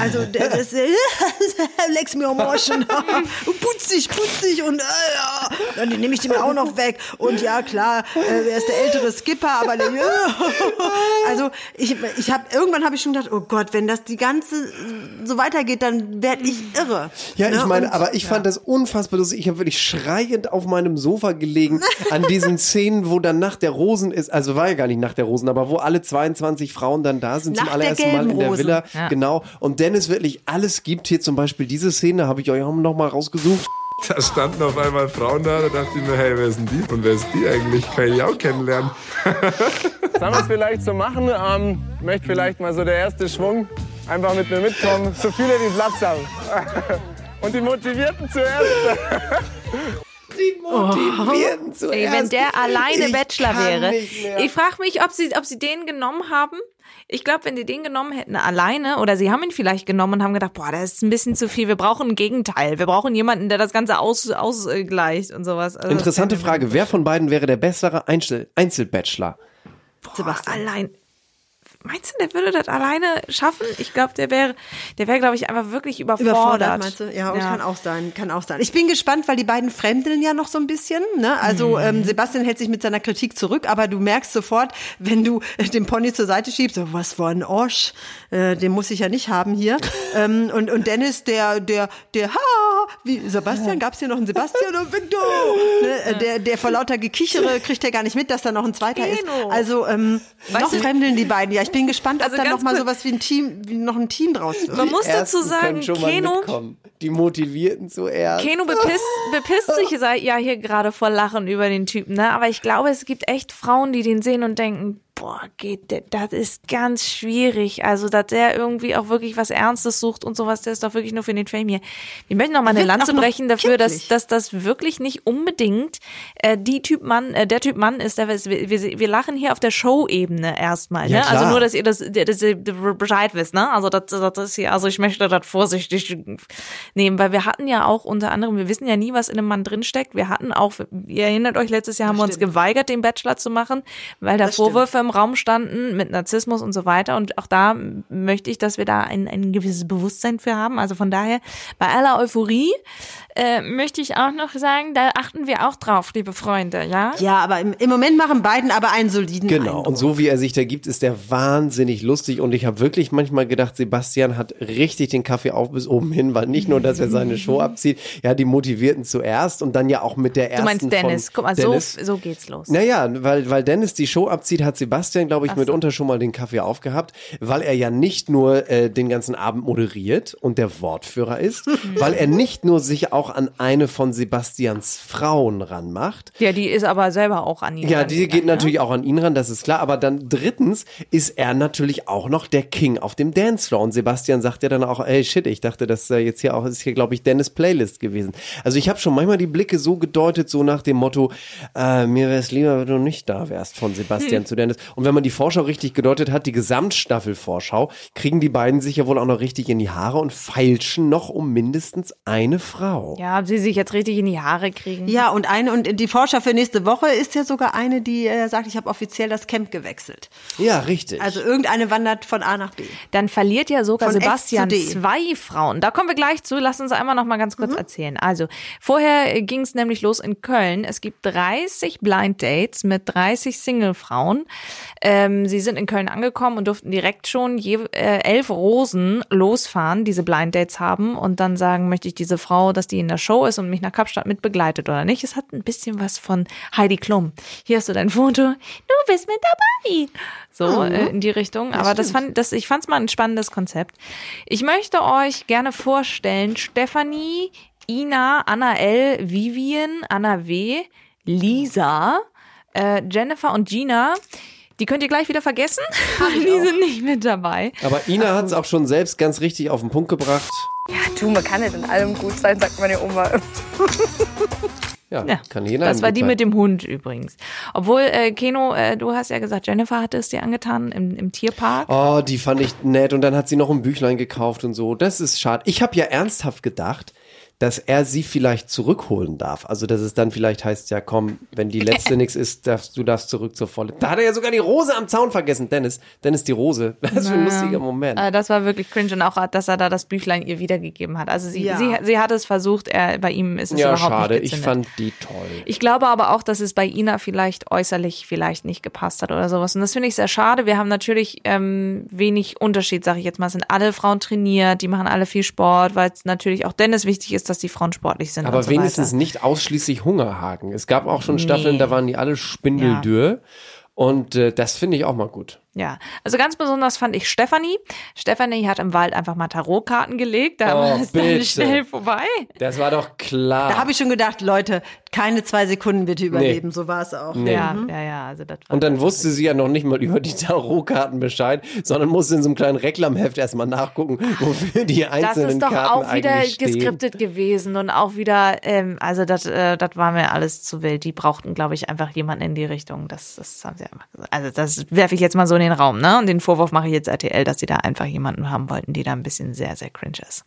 Also, der, das, lex mir Moschen, putzig, putzig und, äh, dann nehme ich den auch noch weg und ja, klar, äh, er ist der ältere Skipper, aber der, also ich, ich habe irgendwann habe ich schon gedacht, oh Gott, wenn das die ganze so weitergeht, dann werde ich irre. Ja, ich Ne? meine, Und- aber ich fand das unfassbar lustig. Ich habe wirklich schreiend auf meinem Sofa gelegen an diesen Szenen, wo dann nach der Rosen ist, also war ja gar nicht nach der Rosen, aber wo alle 22 Frauen dann da sind zum Nach der allerersten Mal in der Rosen. Villa. Ja. Genau. Und Dennis wirklich alles gibt. Hier zum Beispiel diese Szene, habe ich euch auch noch mal rausgesucht. Da standen auf einmal Frauen da, da dachte ich mir, hey, wer ist denn die? Und wer ist die eigentlich? Kann ich die auch kennenlernen. Sollen wir es vielleicht so machen? Ähm, möchte vielleicht mal so der erste Schwung einfach mit mir mitkommen. So viele, die Platz haben. Und die Motivierten zuerst. Die motivieren zuerst. Ey, wenn der alleine Ich Bachelor wäre. Ich frage mich, ob sie, ob sie den genommen haben. Ich glaube, wenn die den genommen hätten alleine oder sie haben ihn vielleicht genommen und haben gedacht, boah, das ist ein bisschen zu viel. Wir brauchen ein Gegenteil. Wir brauchen jemanden, der das Ganze aus, ausgleicht und sowas. Also Interessante Frage. Wer von beiden wäre der bessere Einzel Einzelbachelor? Boah, allein. Meinst du, der würde das alleine schaffen? Ich glaube, der wäre, der wäre, glaube ich, einfach wirklich überfordert. Überfordert, meinst du? Ja, oh, kann auch sein, kann auch sein. Ich bin gespannt, weil die beiden fremdeln ja noch so ein bisschen. Ne? Also Mhm. ähm, Sebastian hält sich mit seiner Kritik zurück, aber du merkst sofort, wenn du äh, den Pony zur Seite schiebst, so, was für ein Orsch, äh, den muss ich ja nicht haben hier. ähm, und, und Dennis, der, der, der, ha, wie Sebastian, gab's hier noch einen Sebastian und Victor? Ne? äh, Der, der vor lauter Gekichere kriegt er gar nicht mit, dass da noch ein zweiter ist. Keno. Also ähm, noch fremdeln die beiden. Ja, ich bin gespannt, ob Also da noch mal sowas wie ein Team, wie noch ein Team draus wird. Man muss dazu sagen, Keno. Die Motivierten zuerst. Keno bepisst, bepisst sich sei- ja hier gerade vor Lachen über den Typen, ne? Aber ich glaube, es gibt echt Frauen, die den sehen und denken, boah, geht der, das ist ganz schwierig. Also, dass der irgendwie auch wirklich was Ernstes sucht und sowas, der ist doch wirklich nur für den Fame hier. Wir möchten noch mal eine Lanze brechen dafür, dass, kindlich. dass das wirklich nicht unbedingt äh, die Typ Mann, äh, der Typ Mann ist, der, wir, wir, wir lachen hier auf der Show-Ebene erstmal, Ja, ne? Also klar. nur, dass ihr das, dass ihr Bescheid wisst, ne? Also das, das ist hier, also ich möchte das vorsichtig nehmen, weil wir hatten ja auch unter anderem, wir wissen ja nie, was in einem Mann drinsteckt. Wir hatten auch, ihr erinnert euch, letztes Jahr haben wir uns stimmt. geweigert, den Bachelor zu machen, weil da Das stimmt. Im Raum standen mit Narzissmus und so weiter. Und auch da möchte ich, dass wir da ein, ein gewisses Bewusstsein für haben. Also von daher, bei aller Euphorie äh, möchte ich auch noch sagen, da achten wir auch drauf, liebe Freunde, ja? Ja, aber im, im Moment machen beiden aber einen soliden Genau, Eindruck. und so wie er sich da gibt, ist der wahnsinnig lustig. Und ich habe wirklich manchmal gedacht, Sebastian hat richtig den Kaffee auf bis oben hin, weil nicht nur, dass er seine Show abzieht, ja, die Motivierten zuerst und dann ja auch mit der Du ersten. meinst Dennis, von guck mal, Dennis. so, so geht's los. Naja, weil, weil Dennis die Show abzieht, hat Sebastian, glaube ich, so. mitunter schon mal den Kaffee aufgehabt, weil er ja nicht nur äh, den ganzen Abend moderiert und der Wortführer ist, weil er nicht nur sich auch an eine von Sebastians Frauen ranmacht, Ja, die ist aber selber auch an ihn. ja, die geht ne? natürlich auch an ihn ran, das ist klar. Aber dann drittens ist er natürlich auch noch der King auf dem Dancefloor. Und Sebastian sagt ja dann auch, ey shit, ich dachte, das äh, jetzt hier auch ist hier, glaube ich, Dennis Playlist gewesen. Also ich habe schon manchmal die Blicke so gedeutet, so nach dem Motto, äh, mir wäre es lieber, wenn du nicht da wärst von Sebastian Hm. zu Dennis. Und wenn man die Vorschau richtig gedeutet hat, die Gesamtstaffel-Vorschau, kriegen die beiden sich ja wohl auch noch richtig in die Haare und feilschen noch um mindestens eine Frau. Ja, ob sie sich jetzt richtig in die Haare kriegen. Ja, und eine und die Vorschau für nächste Woche ist ja sogar eine, die äh, sagt, ich habe offiziell das Camp gewechselt. Ja, richtig. Also irgendeine wandert von A nach B. Dann verliert ja sogar Von Sebastian zwei Frauen. Da kommen wir gleich zu. Lass uns einmal noch mal ganz kurz erzählen. Also, vorher ging es nämlich los in Köln. Es gibt 30 Blind Dates mit 30 Single-Frauen. Ähm, sie sind in Köln angekommen und durften direkt schon je, äh, elf Rosen losfahren, diese Blind Dates haben und dann sagen, möchte ich diese Frau, dass die in der Show ist und mich nach Kapstadt mit begleitet oder nicht. Es hat ein bisschen was von Heidi Klum. Hier hast du dein Foto. Du bist mit dabei. So äh, in die Richtung. Aber das fand, das, ich fand es mal ein spannendes Konzept. Ich möchte euch gerne vorstellen, Stefanie, Ina, Anna L, Vivian, Anna W, Lisa, äh, Jennifer und Gina. Die könnt ihr gleich wieder vergessen. Die sind nicht mit dabei. Aber Ina hat es auch schon selbst ganz richtig auf den Punkt gebracht. Ja, du, man kann nicht in allem gut sein, sagt meine Oma. Ja, Ja, kann jeder. das war die mit dem Hund übrigens. Obwohl, äh, Keno, äh, du hast ja gesagt, Jennifer hatte es dir angetan im, im Tierpark. Oh, die fand ich nett und dann hat sie noch ein Büchlein gekauft und so. Das ist schade. Ich habe ja ernsthaft gedacht, dass er sie vielleicht zurückholen darf. Also, dass es dann vielleicht heißt, ja komm, wenn die letzte nix ist, darfst, du darfst zurück zur Volle. Da hat er ja sogar die Rose am Zaun vergessen, Dennis. Dennis die Rose. Das ist für ein lustiger Moment. Äh, das war wirklich cringe und auch, dass er da das Büchlein ihr wiedergegeben hat. Also sie, Ja. sie, sie hat es versucht, er, bei ihm ist es Ja, überhaupt schade. nicht Ich gezündet. fand die toll. Ich glaube aber auch, dass es bei Ina vielleicht äußerlich vielleicht nicht gepasst hat oder sowas. Und das finde ich sehr schade. Wir haben natürlich ähm, wenig Unterschied, sage ich jetzt mal. Es sind alle Frauen trainiert, die machen alle viel Sport, weil es natürlich auch Dennis wichtig ist, dass die Frauen sportlich sind. Aber und so wenigstens weiter. nicht ausschließlich Hungerhaken. Es gab auch schon Staffeln, da waren die alle spindeldürr. Und äh, das finde ich auch mal gut. Ja, also ganz besonders fand ich Stefanie. Stefanie hat im Wald einfach mal Tarotkarten gelegt, da Oh, war es dann bitte. schnell vorbei. Das war doch klar. Da habe ich schon gedacht, Leute, keine zwei Sekunden bitte überleben. So war es auch. Nee. Ja, ja, ja, also das war Und dann wusste sie ja noch nicht mal über die Tarotkarten Bescheid, sondern musste in so einem kleinen Reklamheft erstmal nachgucken, wofür die Das einzelnen ist doch Karten auch wieder geskriptet gewesen und auch wieder, ähm, also das, äh, das war mir alles zu wild. Die brauchten, glaube ich, einfach jemanden in die Richtung. Das, das haben sie einfach gesagt. Also das werfe ich jetzt mal so in den Raum, ne? Und den Vorwurf mache ich jetzt RTL, dass sie da einfach jemanden haben wollten, die da ein bisschen sehr, sehr cringe ist.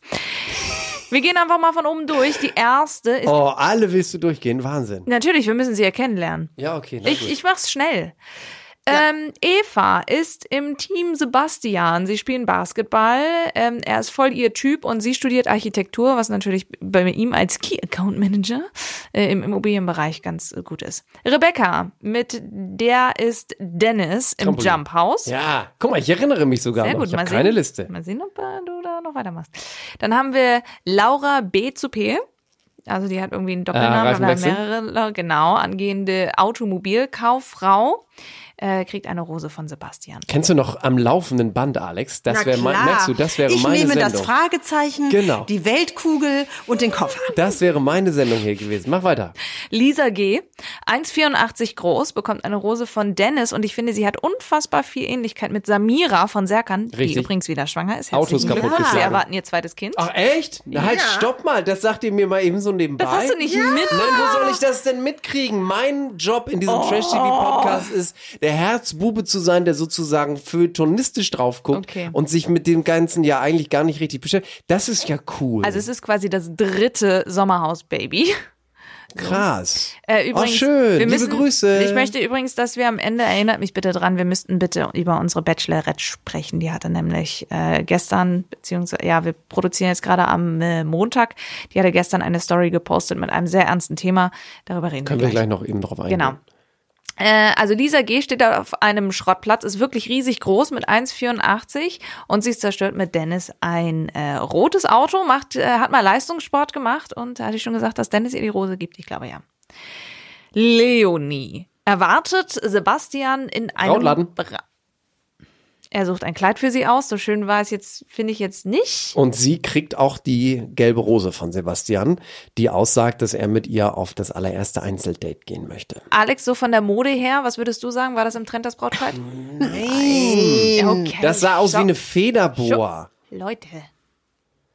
Wir gehen einfach mal von oben durch. Die erste ist Oh, alle willst du durchgehen? Wahnsinn. natürlich, wir müssen sie ja kennenlernen. Ja, okay. Na Ich, gut. ich mach's schnell. Ähm, Eva ist im Team Sebastian. Sie spielen Basketball. Ähm, er ist voll ihr Typ und sie studiert Architektur, was natürlich bei ihm als Key Account Manager äh, im Immobilienbereich ganz äh, gut ist. Rebecca, mit der ist Dennis im Trampolin. Jump House. Ja, guck mal, ich erinnere mich sogar Sehr noch. gut, ich habe keine. Liste. Mal sehen, ob äh, du da noch weitermachst. Dann haben wir Laura B zu P. Also die hat irgendwie einen Doppelnamen, Äh, Reifenwechsel? mehrere, genau, angehende Automobilkauffrau. Äh, kriegt eine Rose von Sebastian. Kennst du noch am laufenden Band, Alex? Das wäre mein, merkst du, das wäre ich meine nehme Sendung. das Fragezeichen, Genau. die Weltkugel und den Koffer. das wäre meine Sendung hier gewesen. Mach weiter. Lisa G., 1,84 groß, bekommt eine Rose von Dennis und ich finde, sie hat unfassbar viel Ähnlichkeit mit Samira von Serkan, die Richtig. übrigens wieder schwanger ist. Autos Herzlichen Glückwunsch. kaputtgeschlagen. Sie erwarten ihr zweites Kind. Ach echt? Na, halt, Ja. stopp mal. Das sagt ihr mir mal eben so nebenbei. Das hast du nicht mitbekommen. Nein, wo soll ich das denn mitkriegen? Mein Job in diesem Oh. Trash-TV-Podcast ist, der Herzbube zu sein, der sozusagen feuilletonistisch drauf guckt Okay. und sich mit dem Ganzen ja eigentlich gar nicht richtig beschäftigt. Das ist ja cool. Also es ist quasi das dritte Sommerhaus-Baby. Krass. Äh, übrigens, oh, schön. wir Liebe müssen, Grüße. Ich möchte übrigens, dass wir am Ende, erinnert mich bitte dran, wir müssten bitte über unsere Bachelorette sprechen. Die hatte nämlich äh, gestern, beziehungsweise, ja, wir produzieren jetzt gerade am äh, Montag, die hatte gestern eine Story gepostet mit einem sehr ernsten Thema. Darüber reden Können wir wir gleich. gleich noch eben drauf eingehen. Genau. Äh, also Lisa G. steht da auf einem Schrottplatz, ist wirklich riesig groß mit 1,84 und sie zerstört mit Dennis ein äh, rotes Auto, macht, äh, hat mal Leistungssport gemacht und da hatte ich schon gesagt, dass Dennis ihr die Rose gibt. Ich glaube ja. Leonie erwartet Sebastian in einem Brautladen. Bra er sucht ein Kleid für sie aus. So schön war es jetzt, finde ich jetzt nicht. Und sie kriegt auch die gelbe Rose von Sebastian, die aussagt, dass er mit ihr auf das allererste Einzeldate gehen möchte. Alex, so von der Mode her, was würdest du sagen? War das im Trend das Brautkleid? Nein. Okay. Das sah aus stopp. wie eine Federboa. Leute.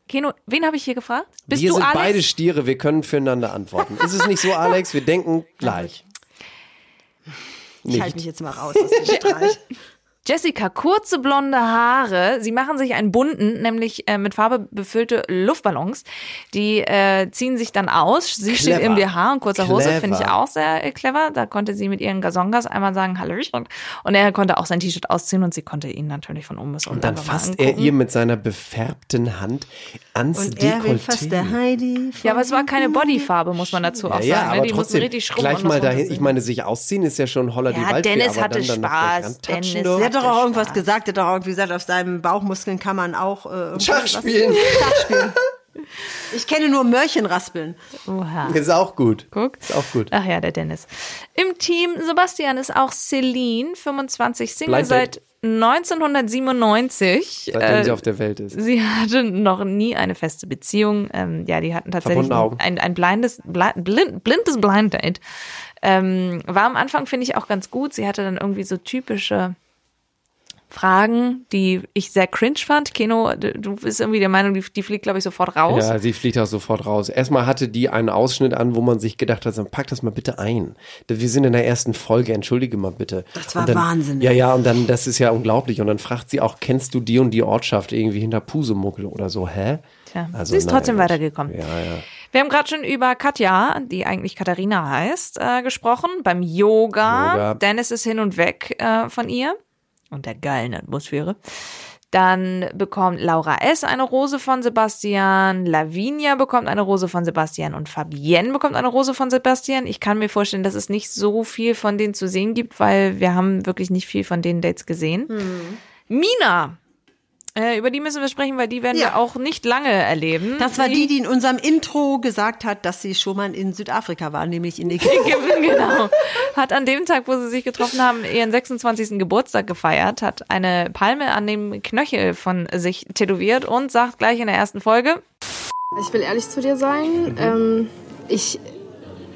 Keno, wen habe ich hier gefragt? Bist wir du sind Alex? beide Stiere, wir können füreinander antworten. Ist es nicht so, Alex? Wir denken gleich. Ich halte mich jetzt mal raus aus dem Streit. Jessica, kurze blonde Haare. Sie machen sich einen bunten, nämlich äh, mit Farbe befüllte Luftballons. Die äh, ziehen sich dann aus. Sie steht Clever. im BH und kurzer Hose, Clever. finde ich auch sehr äh, clever. Da konnte sie mit ihren Gazongas einmal sagen, hallo und, und er konnte auch sein T-Shirt ausziehen und sie konnte ihn natürlich von oben bis unten Und dann fasst er ihr mit seiner befärbten Hand ans Und er Dekolleté. fast der Heidi. Ja, aber es war keine Bodyfarbe, muss man dazu auch Ja, ja, sagen. ne? aber Die mussten trotzdem, richtig gleich mal dahin, ich meine, sich ausziehen ist ja schon holler die Ja, Waldfee, Dennis aber hatte Spaß. Dennis hat doch auch irgendwas Spaß. gesagt, er hat doch auch irgendwie gesagt, auf seinen Bauchmuskeln kann man auch äh, Schach spielen. Schach spielen. Ich kenne nur Mörchen raspeln. Oha. Ist auch gut. Guck. Ist auch gut. Ach ja, der Dennis. Im Team Sebastian ist auch Celine, 25, Single Blind seit 1997. Seitdem Äh, sie auf der Welt ist. Sie hatte noch nie eine feste Beziehung. Ähm, ja, die hatten tatsächlich ein, ein blindes, blind, blind, blindes Blind Date. Ähm, war am Anfang, finde ich, auch ganz gut. Sie hatte dann irgendwie so typische Fragen, die ich sehr cringe fand. Keno, du bist irgendwie der Meinung, die, die fliegt, glaube ich, sofort raus. Ja, sie fliegt auch sofort raus. Erstmal hatte die einen Ausschnitt an, wo man sich gedacht hat, dann pack das mal bitte ein. Wir sind in der ersten Folge, entschuldige mal bitte. Das war dann, wahnsinnig. Ja, ja, und dann, das ist ja unglaublich. Und dann fragt sie auch, kennst du die und die Ortschaft irgendwie hinter Pusemuckel oder so, hä? Tja, Also, sie ist nein, trotzdem Mensch. weitergekommen. Ja, ja. Wir haben gerade schon über Katja, die eigentlich Katharina heißt, äh, gesprochen. Beim Yoga. Yoga. Dennis ist hin und weg äh, von ihr und der geilen Atmosphäre. Dann bekommt Laura S. eine Rose von Sebastian, Lavinia bekommt eine Rose von Sebastian und Fabienne bekommt eine Rose von Sebastian. Ich kann mir vorstellen, dass es nicht so viel von denen zu sehen gibt, weil wir haben wirklich nicht viel von den Dates gesehen. Mina, äh, über die müssen wir sprechen, weil die werden Ja. wir auch nicht lange erleben. Das war die, die in unserem Intro gesagt hat, dass sie schon mal in Südafrika war, nämlich in Ägypten. genau. Hat an dem Tag, wo sie sich getroffen haben, ihren 26. Geburtstag gefeiert, hat eine Palme an dem Knöchel von sich tätowiert und sagt gleich in der ersten Folge, Ich will ehrlich zu dir sein. Ähm, ich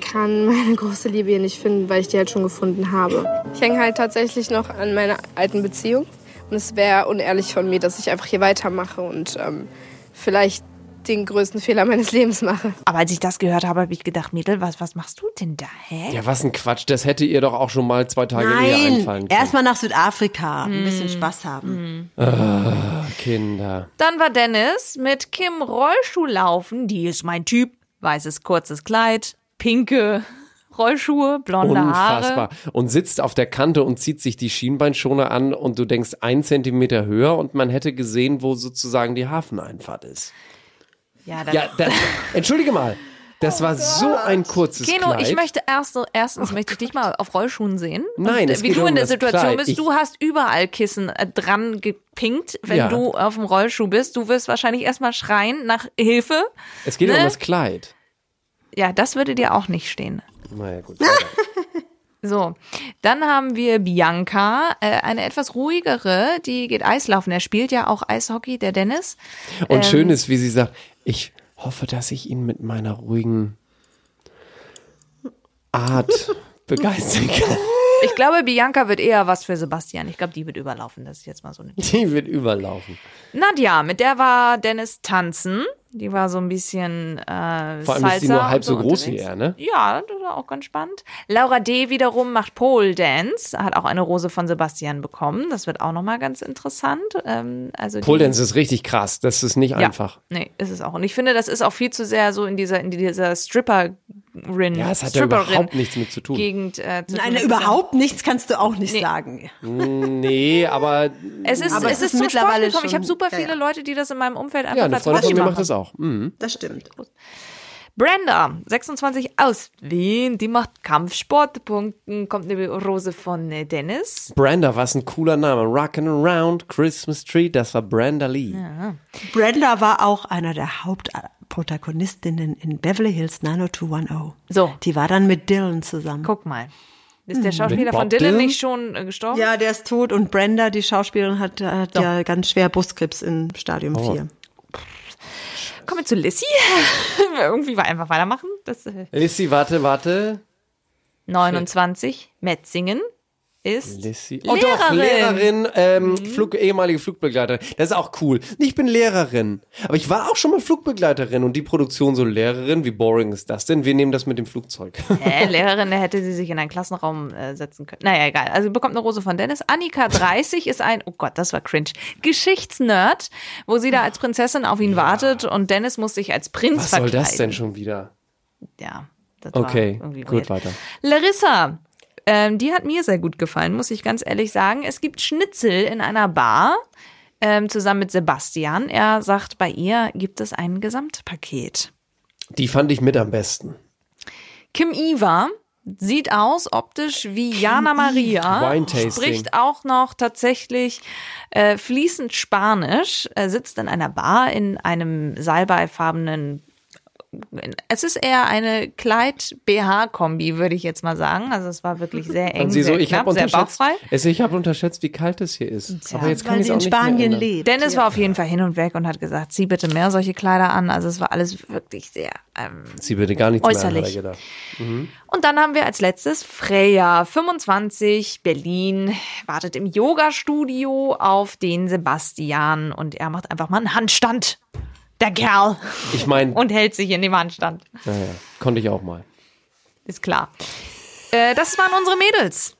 kann meine große Liebe hier nicht finden, weil ich die halt schon gefunden habe. Ich hänge halt tatsächlich noch an meiner alten Beziehung. Und es wäre unehrlich von mir, dass ich einfach hier weitermache und ähm, vielleicht den größten Fehler meines Lebens mache. aber als ich das gehört habe, habe ich gedacht, Mädel, was, was machst du denn da? Hä? Ja, was ein Quatsch. Das hätte ihr doch auch schon mal zwei Tage eher Nein, einfallen können. erstmal nach Südafrika, ein bisschen Spaß haben. Ah, Kinder. Dann war Dennis mit Kim Rollschuh laufen. Die ist mein Typ. Weißes kurzes Kleid, pinke Rollschuhe, blonde Unfassbar. Haare. Und sitzt auf der Kante und zieht sich die Schienbeinschoner an und du denkst ein Zentimeter höher und man hätte gesehen, wo sozusagen die Hafeneinfahrt ist. Ja, dann Ja, das, entschuldige mal. Das war so ein kurzes Keno, Kleid. ich möchte erst erstens möchte ich dich mal auf Rollschuhen sehen. Nein, und, äh, wie du um in der Situation Kleid. bist. Ich- du hast überall Kissen äh, dran gepinkt, wenn Ja. du auf dem Rollschuh bist. Du wirst wahrscheinlich erstmal schreien nach Hilfe. es geht ne? um das Kleid. Ja, das würde dir auch nicht stehen. Naja, gut. So, dann haben wir Bianca, äh, eine etwas ruhigere, die geht Eislaufen. Er spielt ja auch Eishockey, der Dennis. Und Ähm, schön ist, wie sie sagt, ich hoffe, dass ich ihn mit meiner ruhigen Art begeistern kann. Ich glaube, Bianca wird eher was für Sebastian. Ich glaube, die wird überlaufen. Das ist jetzt mal so eine. Die wird überlaufen. Nadja, mit der war Dennis tanzen. Die war so ein bisschen äh, Vor allem Salsa ist sie nur halb und so groß wie unterwegs. er, ne? Ja, das war auch ganz spannend. Laura D. wiederum macht Pole Dance, hat auch eine Rose von Sebastian bekommen. Das wird auch nochmal ganz interessant. Ähm, also Pole Dance ist richtig krass. Das ist nicht ja, einfach. Nee, ist es auch. Und ich finde, das ist auch viel zu sehr so in dieser, in dieser Stripperin. Ja, es hat ja überhaupt nichts mit zu tun. Gegend, äh, zu Nein, tun. Überhaupt nichts kannst du auch nicht sagen. Nee, aber Es ist, Aber es ist ist mittlerweile Sport gekommen. Ich habe schon- super ja, viele ja. Leute, die das in meinem Umfeld einfach ja, eine Freundin von mir machen. macht das auch. Mhm. Das stimmt. Brenda, 26 aus Wien, die macht Kampfsport. Punkten kommt eine Rose von äh, Dennis. Brenda, was ein cooler Name. Rockin' Around Christmas Tree, das war Brenda Lee. Brenda war auch einer der Hauptprotagonistinnen in Beverly Hills 90210. So. Die war dann mit Dylan zusammen. Guck mal. Ist der Schauspieler Mit Bob von Dylan Dylan? nicht schon äh, gestorben? Ja, der ist tot und Brenda, die Schauspielerin, hat, hat ja ganz schwer Brustkrebs in Stadium Oh. 4. Kommen wir zu Lissy. Irgendwie war einfach weitermachen. Das, äh, Lissy, warte, warte. 29, Metzingen ist Lissy. Oh doch, Lehrerin. Lehrerin, ähm, Flug, ehemalige Flugbegleiterin. Das ist auch cool. Ich bin Lehrerin. Aber ich war auch schon mal Flugbegleiterin und die Produktion so Lehrerin, wie boring ist das denn? Wir nehmen das mit dem Flugzeug. Hä, Lehrerin, da hätte sie sich in einen Klassenraum äh, setzen können. Naja, egal. Also sie bekommt eine Rose von Dennis. Annika 30 ist ein, oh Gott, das war cringe, Geschichtsnerd, wo sie da als Prinzessin auf ihn wartet und Dennis muss sich als Prinz Was soll verkleiden. das denn schon wieder? Ja, das war Okay, irgendwie gut, weird. weiter. Larissa, ähm, die hat mir sehr gut gefallen, muss ich ganz ehrlich sagen. Es gibt Schnitzel in einer Bar ähm, zusammen mit Sebastian. Er sagt, bei ihr gibt es ein Gesamtpaket. Die fand ich mit am besten. Kim Iva sieht aus optisch wie Jana Maria, spricht auch noch tatsächlich äh, fließend Spanisch, äh, sitzt in einer Bar in einem salbeifarbenen es ist eher eine Kleid-BH-Kombi, würde ich jetzt mal sagen. Also es war wirklich sehr eng, sie so, sehr ich knapp, habe sehr unterschätzt, bauchfrei. es, ich habe unterschätzt, wie kalt es hier ist. Aber jetzt kann Weil sie auch in Spanien lebt. Dennis ja. war auf jeden Fall hin und weg und hat gesagt, zieh bitte mehr solche Kleider an. Also es war alles wirklich sehr ähm, Sie bitte gar nichts Äußerlich. mehr, er gedacht. Und dann haben wir als letztes Freya, 25, Berlin, wartet im Yoga-Studio auf den Sebastian und er macht einfach mal einen Handstand. Der Kerl. Ich meine, Und hält sich in dem Handstand. naja, konnte ich auch mal. Ist klar. Äh, das waren unsere Mädels,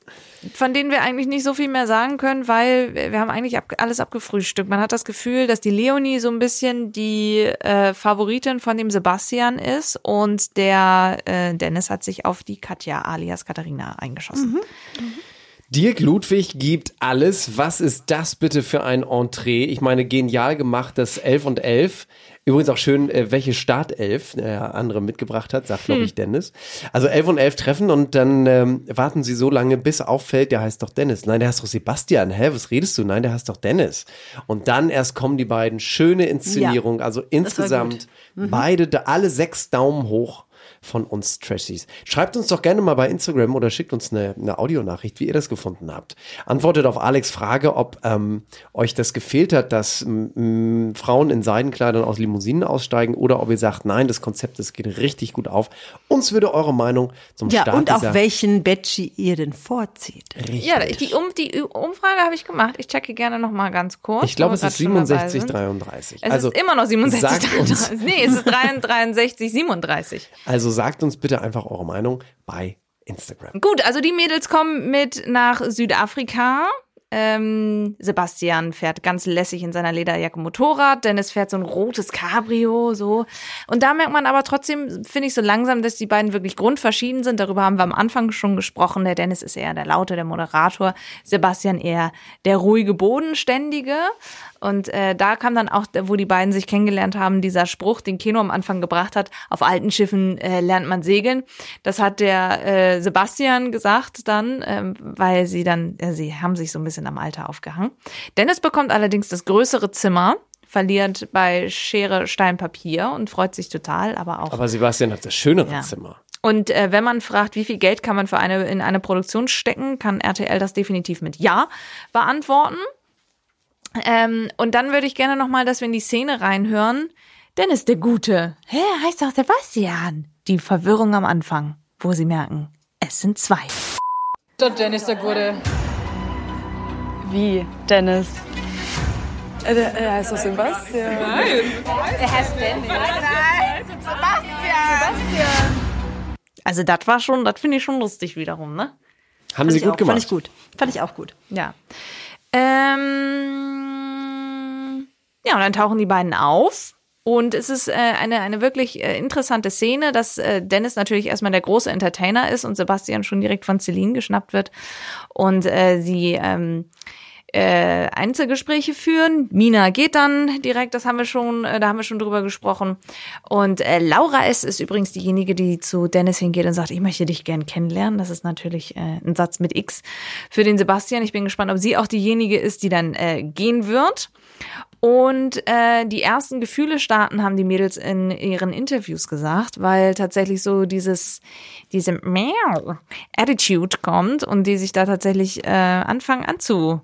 von denen wir eigentlich nicht so viel mehr sagen können, weil wir haben eigentlich ab, alles abgefrühstückt. Man hat das Gefühl, dass die Leonie so ein bisschen die äh, Favoritin von dem Sebastian ist und der äh, Dennis hat sich auf die Katja alias Katharina eingeschossen. Dirk Ludwig gibt alles. Was ist das bitte für ein Entree? Ich meine, genial gemacht, das 11 und 11. Übrigens auch schön, äh, welche Startelf der andere mitgebracht hat, sagt, glaube ich, Dennis. Also 11 und 11 treffen und dann ähm, warten sie so lange, bis auffällt, der heißt doch Dennis. Nein, der heißt doch Sebastian. Hä, was redest du? Nein, der heißt doch Dennis. Und dann erst kommen die beiden. Schöne Inszenierung. Also insgesamt beide, da, alle sechs Daumen hoch von uns Trashies. Schreibt uns doch gerne mal bei Instagram oder schickt uns eine, eine Audionachricht, wie ihr das gefunden habt. Antwortet auf Alex Frage, ob ähm, euch das gefehlt hat, dass m, Frauen in Seidenkleidern aus Limousinen aussteigen oder ob ihr sagt, nein, das Konzept, das geht richtig gut auf. Uns würde eure Meinung zum Ja, Start und auch welchen Betschi ihr denn vorzieht. richtig. Ja, die, um, die Umfrage habe ich gemacht. Ich checke gerne noch mal ganz kurz. ich glaube, es ist grad schon dabei 67, sind. 33. Es also ist immer noch 67, sagt uns, 33. Nee, es ist 63, 67. also sagt uns bitte einfach eure Meinung bei Instagram. Gut, also die Mädels kommen mit nach Südafrika. Ähm, Sebastian fährt ganz lässig in seiner Lederjacke Motorrad. Dennis fährt so ein rotes Cabrio, so. Und da merkt man aber trotzdem, finde ich so langsam, dass die beiden wirklich grundverschieden sind. Darüber haben wir am Anfang schon gesprochen. Der Dennis ist eher der Laute, der Moderator. Sebastian eher der ruhige, bodenständige. Und äh, da kam dann auch, wo die beiden sich kennengelernt haben, dieser Spruch, den Keno am Anfang gebracht hat, auf alten Schiffen äh, lernt man segeln. Das hat der äh, Sebastian gesagt dann, ähm, weil sie dann, äh, sie haben sich so ein bisschen am Alter aufgehangen. Dennis bekommt allerdings das größere Zimmer, verliert bei Schere, Stein, Papier und freut sich total, aber auch. Aber Sebastian hat das schönere Ja. Zimmer. Und äh, wenn man fragt, wie viel Geld kann man für eine in eine Produktion stecken, kann RTL das definitiv mit Ja beantworten. Ähm, und dann würde ich gerne noch mal, dass wir in die Szene reinhören. Dennis der Gute. Hä, heißt doch Sebastian. Die Verwirrung am Anfang, wo sie merken, es sind zwei. Der Dennis, der Gute. Wie, Dennis? Äh, der, er heißt doch Sebastian. Nein. Er heißt Dennis. Nein, Sebastian. Also das war schon, das finde ich schon lustig wiederum, ne? Haben Fand sie gut auch, gemacht. Fand ich gut. Fand ich auch gut. Ja. Ähm, ja, und dann tauchen die beiden auf. Und es ist äh, eine, eine wirklich äh, interessante Szene, dass äh, Dennis natürlich erstmal der große Entertainer ist und Sebastian schon direkt von Celine geschnappt wird. Und äh, sie ähm, äh, Einzelgespräche führen. Mina geht dann direkt, das haben wir schon, äh, da haben wir schon drüber gesprochen. Und äh, Laura S. ist übrigens diejenige, die zu Dennis hingeht und sagt, ich möchte dich gern kennenlernen. Das ist natürlich äh, ein Satz mit X für den Sebastian. Ich bin gespannt, ob sie auch diejenige ist, die dann äh, gehen wird. Und äh, die ersten Gefühle starten, haben die Mädels in ihren Interviews gesagt, weil tatsächlich so dieses, diese Meow Attitude kommt und die sich da tatsächlich äh, anfangen anzu,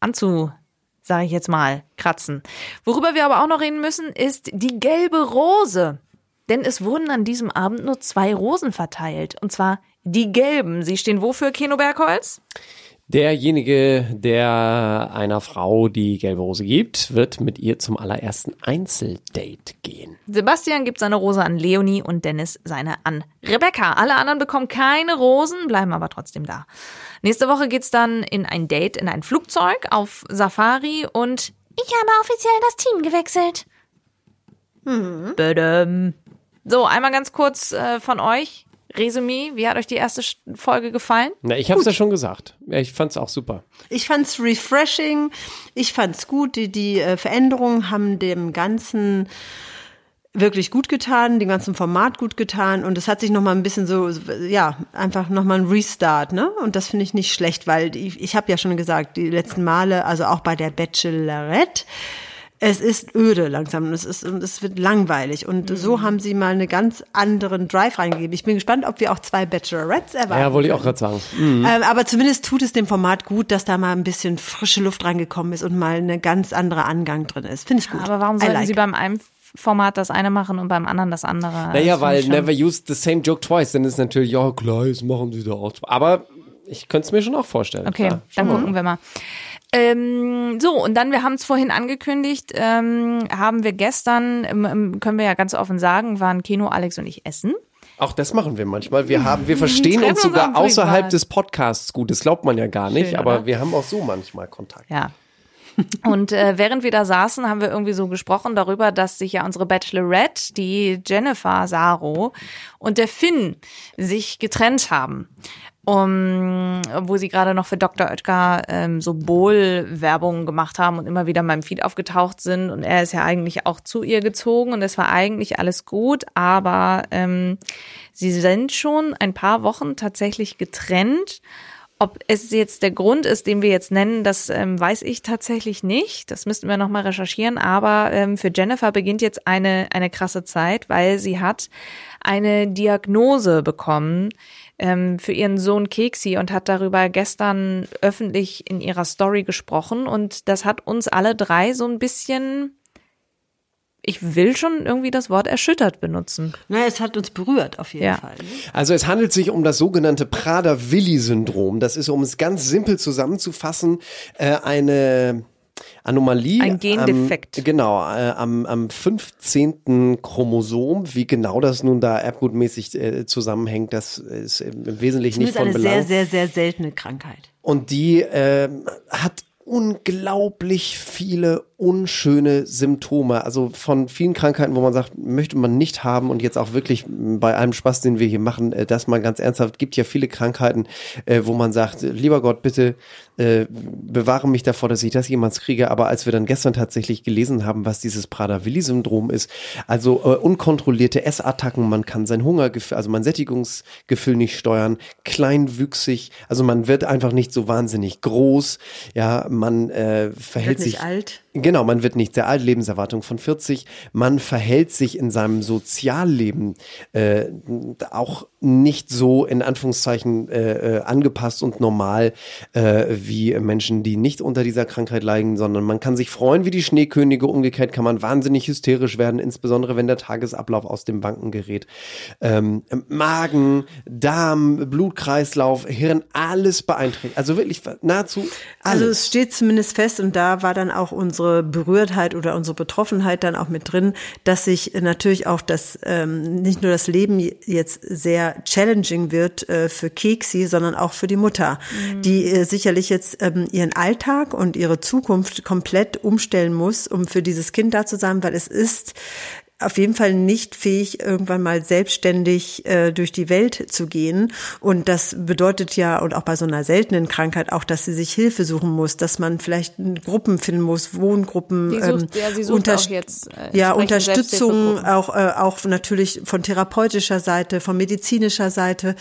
anzu, sage ich jetzt mal, kratzen. Worüber wir aber auch noch reden müssen, ist die gelbe Rose. Denn es wurden an diesem Abend nur zwei Rosen verteilt. Und zwar die gelben. Sie stehen wofür, Keno Bergholz? Derjenige, der einer Frau die gelbe Rose gibt, wird mit ihr zum allerersten Einzeldate gehen. Sebastian gibt seine Rose an Leonie und Dennis seine an Rebecca. Alle anderen bekommen keine Rosen, bleiben aber trotzdem da. Nächste Woche geht's dann in ein Date in ein Flugzeug auf Safari und Ich habe offiziell das Team gewechselt. Badum. So, einmal ganz kurz äh, von euch. Resümee, wie hat euch die erste Folge gefallen? Na, ich habe es ja schon gesagt. Ja, ich fand's auch super. Ich fand's refreshing. Ich fand's gut. Die, die äh, Veränderungen haben dem Ganzen wirklich gut getan, dem ganzen Format gut getan und es hat sich noch mal ein bisschen so ja einfach noch mal ein Restart, ne? Und das finde ich nicht schlecht, weil ich, ich habe ja schon gesagt, die letzten Male, also auch bei der Bachelorette, es ist öde langsam und es ist und es wird langweilig und so haben sie mal einen ganz anderen Drive reingegeben. Ich bin gespannt, ob wir auch zwei Bachelorettes erwarten. Ja, wollte ich auch gerade sagen. Mhm. Ähm, aber zumindest tut es dem Format gut, dass da mal ein bisschen frische Luft reingekommen ist und mal eine ganz andere Angang drin ist. Finde ich gut. Aber warum I sollten like. sie beim einen Format das eine machen und beim anderen das andere? Naja, Das weil never use the same joke twice. Dann ist natürlich, ja klar, das machen sie da auch. Aber ich könnte es mir schon auch vorstellen. Okay, klar. dann gucken wir mal. Ähm, so, und dann, wir haben es vorhin angekündigt, ähm, haben wir gestern, ähm, können wir ja ganz offen sagen, waren Kino, Alex und ich essen. Auch das machen wir manchmal. Wir haben, wir verstehen Treffen uns sogar außerhalb des Podcasts gut. Das glaubt man ja gar nicht, Schön, aber wir haben auch so manchmal Kontakt. Ja. Und äh, während wir da saßen, haben wir irgendwie so gesprochen darüber, dass sich ja unsere Bachelorette, die Jennifer Saro und der Finn sich getrennt haben. Um, wo sie gerade noch für Dr. Oetker ähm, so Bohl-Werbung gemacht haben und immer wieder in meinem Feed aufgetaucht sind. Und er ist ja eigentlich auch zu ihr gezogen und es war eigentlich alles gut, aber ähm, sie sind schon ein paar Wochen tatsächlich getrennt. Ob es jetzt der Grund ist, den wir jetzt nennen, das ähm, weiß ich tatsächlich nicht. Das müssten wir nochmal recherchieren. Aber ähm, für Jennifer beginnt jetzt eine, eine krasse Zeit, weil sie hat eine Diagnose bekommen ähm, für ihren Sohn Keksi und hat darüber gestern öffentlich in ihrer Story gesprochen. Und das hat uns alle drei so ein bisschen, ich will schon irgendwie das Wort erschüttert benutzen. Na, es hat uns berührt, auf jeden Ja. Fall. ne? Also es handelt sich um das sogenannte Prader-Willi-Syndrom. Das ist, um es ganz simpel zusammenzufassen, äh, eine Anomalie. Ein Gendefekt. Am, genau, äh, am, am 15. Chromosom. Wie genau das nun da erbgutmäßig äh, zusammenhängt, das ist im Wesentlichen nicht von eine Belang. sehr, sehr, sehr seltene Krankheit. Und die äh, hat unglaublich viele unschöne Symptome. Also von vielen Krankheiten, wo man sagt, möchte man nicht haben und jetzt auch wirklich bei allem Spaß, den wir hier machen, äh, das mal ganz ernsthaft, gibt ja viele Krankheiten, äh, wo man sagt, lieber Gott, bitte äh, bewahre mich davor, dass ich das jemals kriege. Aber als wir dann gestern tatsächlich gelesen haben, was dieses Prader-Willi-Syndrom ist, also unkontrollierte Essattacken, man kann sein Hungergefühl, also mein Sättigungsgefühl nicht steuern, kleinwüchsig, also man wird einfach nicht so wahnsinnig groß, ja, man äh, verhält sich alt. Genau, man wird nicht sehr alt, Lebenserwartung von 40. Man verhält sich in seinem Sozialleben äh, auch nicht so in Anführungszeichen äh, äh, angepasst und normal äh, wie Menschen, die nicht unter dieser Krankheit leiden, sondern man kann sich freuen wie die Schneekönige. Umgekehrt kann man wahnsinnig hysterisch werden, insbesondere wenn der Tagesablauf aus dem Banken gerät. Ähm, Magen, Darm, Blutkreislauf, Hirn, alles beeinträchtigt. Also wirklich nahezu alles. Also es steht zumindest fest und da war dann auch unsere Berührtheit oder unsere Betroffenheit dann auch mit drin, dass sich natürlich auch das ähm, nicht nur das Leben jetzt sehr challenging wird äh, für Keksi, sondern auch für die Mutter, mhm. die äh, sicherlich jetzt ähm, ihren Alltag und ihre Zukunft komplett umstellen muss, um für dieses Kind da zu sein, weil es ist auf jeden Fall nicht fähig, irgendwann mal selbstständig äh, durch die Welt zu gehen. Und das bedeutet ja, und auch bei so einer seltenen Krankheit auch, dass sie sich Hilfe suchen muss, dass man vielleicht Gruppen finden muss, Wohngruppen, die sucht, ähm, ja, sie sucht unter, auch jetzt, äh, ja, Unterstützung, auch, äh, auch natürlich von therapeutischer Seite, von medizinischer Seite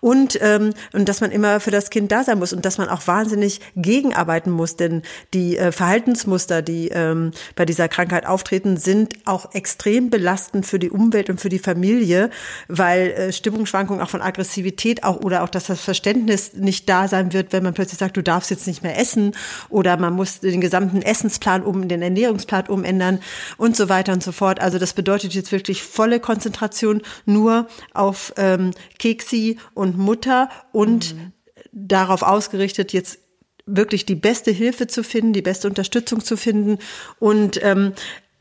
und, ähm, und dass man immer für das Kind da sein muss und dass man auch wahnsinnig gegenarbeiten muss, denn die äh, Verhaltensmuster, die ähm, bei dieser Krankheit auftreten, sind auch extrem extrem belastend für die Umwelt und für die Familie, weil äh, Stimmungsschwankungen auch von Aggressivität auch oder auch, dass das Verständnis nicht da sein wird, wenn man plötzlich sagt, du darfst jetzt nicht mehr essen oder man muss den gesamten Essensplan um, den Ernährungsplan umändern und so weiter und so fort. Also das bedeutet jetzt wirklich volle Konzentration nur auf ähm, Keksi und Mutter und mhm. darauf ausgerichtet, jetzt wirklich die beste Hilfe zu finden, die beste Unterstützung zu finden. Und ähm,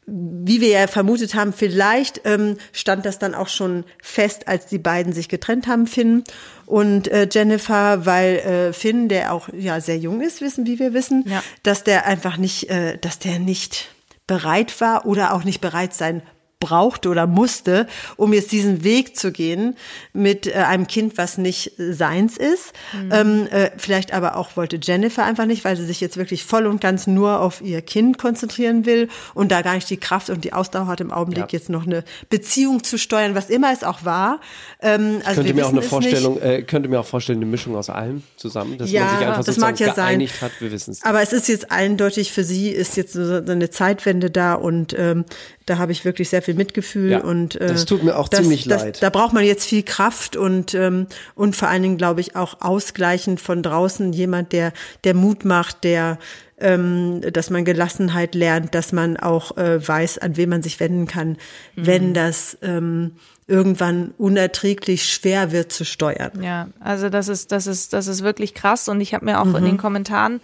wie wir ja vermutet haben, vielleicht ähm, stand das dann auch schon fest, als die beiden sich getrennt haben, Finn und äh, Jennifer, weil äh, Finn, der auch ja sehr jung ist, wissen, wie wir wissen, ja. dass der einfach nicht, äh, dass der nicht bereit war oder auch nicht bereit sein brauchte oder musste, um jetzt diesen Weg zu gehen mit äh, einem Kind, was nicht seins ist. Mhm. Ähm, äh, vielleicht aber auch wollte Jennifer einfach nicht, weil sie sich jetzt wirklich voll und ganz nur auf ihr Kind konzentrieren will und da gar nicht die Kraft und die Ausdauer hat im Augenblick ja. jetzt noch eine Beziehung zu steuern, was immer es auch war. Ähm, also könnte mir auch eine Vorstellung, äh, könnte mir auch vorstellen, eine Mischung aus allem zusammen, dass ja, man sich einfach das mag ja geeinigt sein. hat. Wir wissen es. Aber es ist jetzt eindeutig für sie ist jetzt so eine Zeitwende da und ähm, da habe ich wirklich sehr viel Mitgefühl ja, und äh, das tut mir auch das, ziemlich das, leid. Da braucht man jetzt viel Kraft und ähm, und vor allen Dingen glaube ich auch ausgleichend von draußen jemand, der der Mut macht, der ähm, dass man Gelassenheit lernt, dass man auch äh, weiß, an wen man sich wenden kann, mhm. wenn das ähm, irgendwann unerträglich schwer wird zu steuern. Ja, also das ist das ist das ist wirklich krass und ich habe mir auch mhm. in den Kommentaren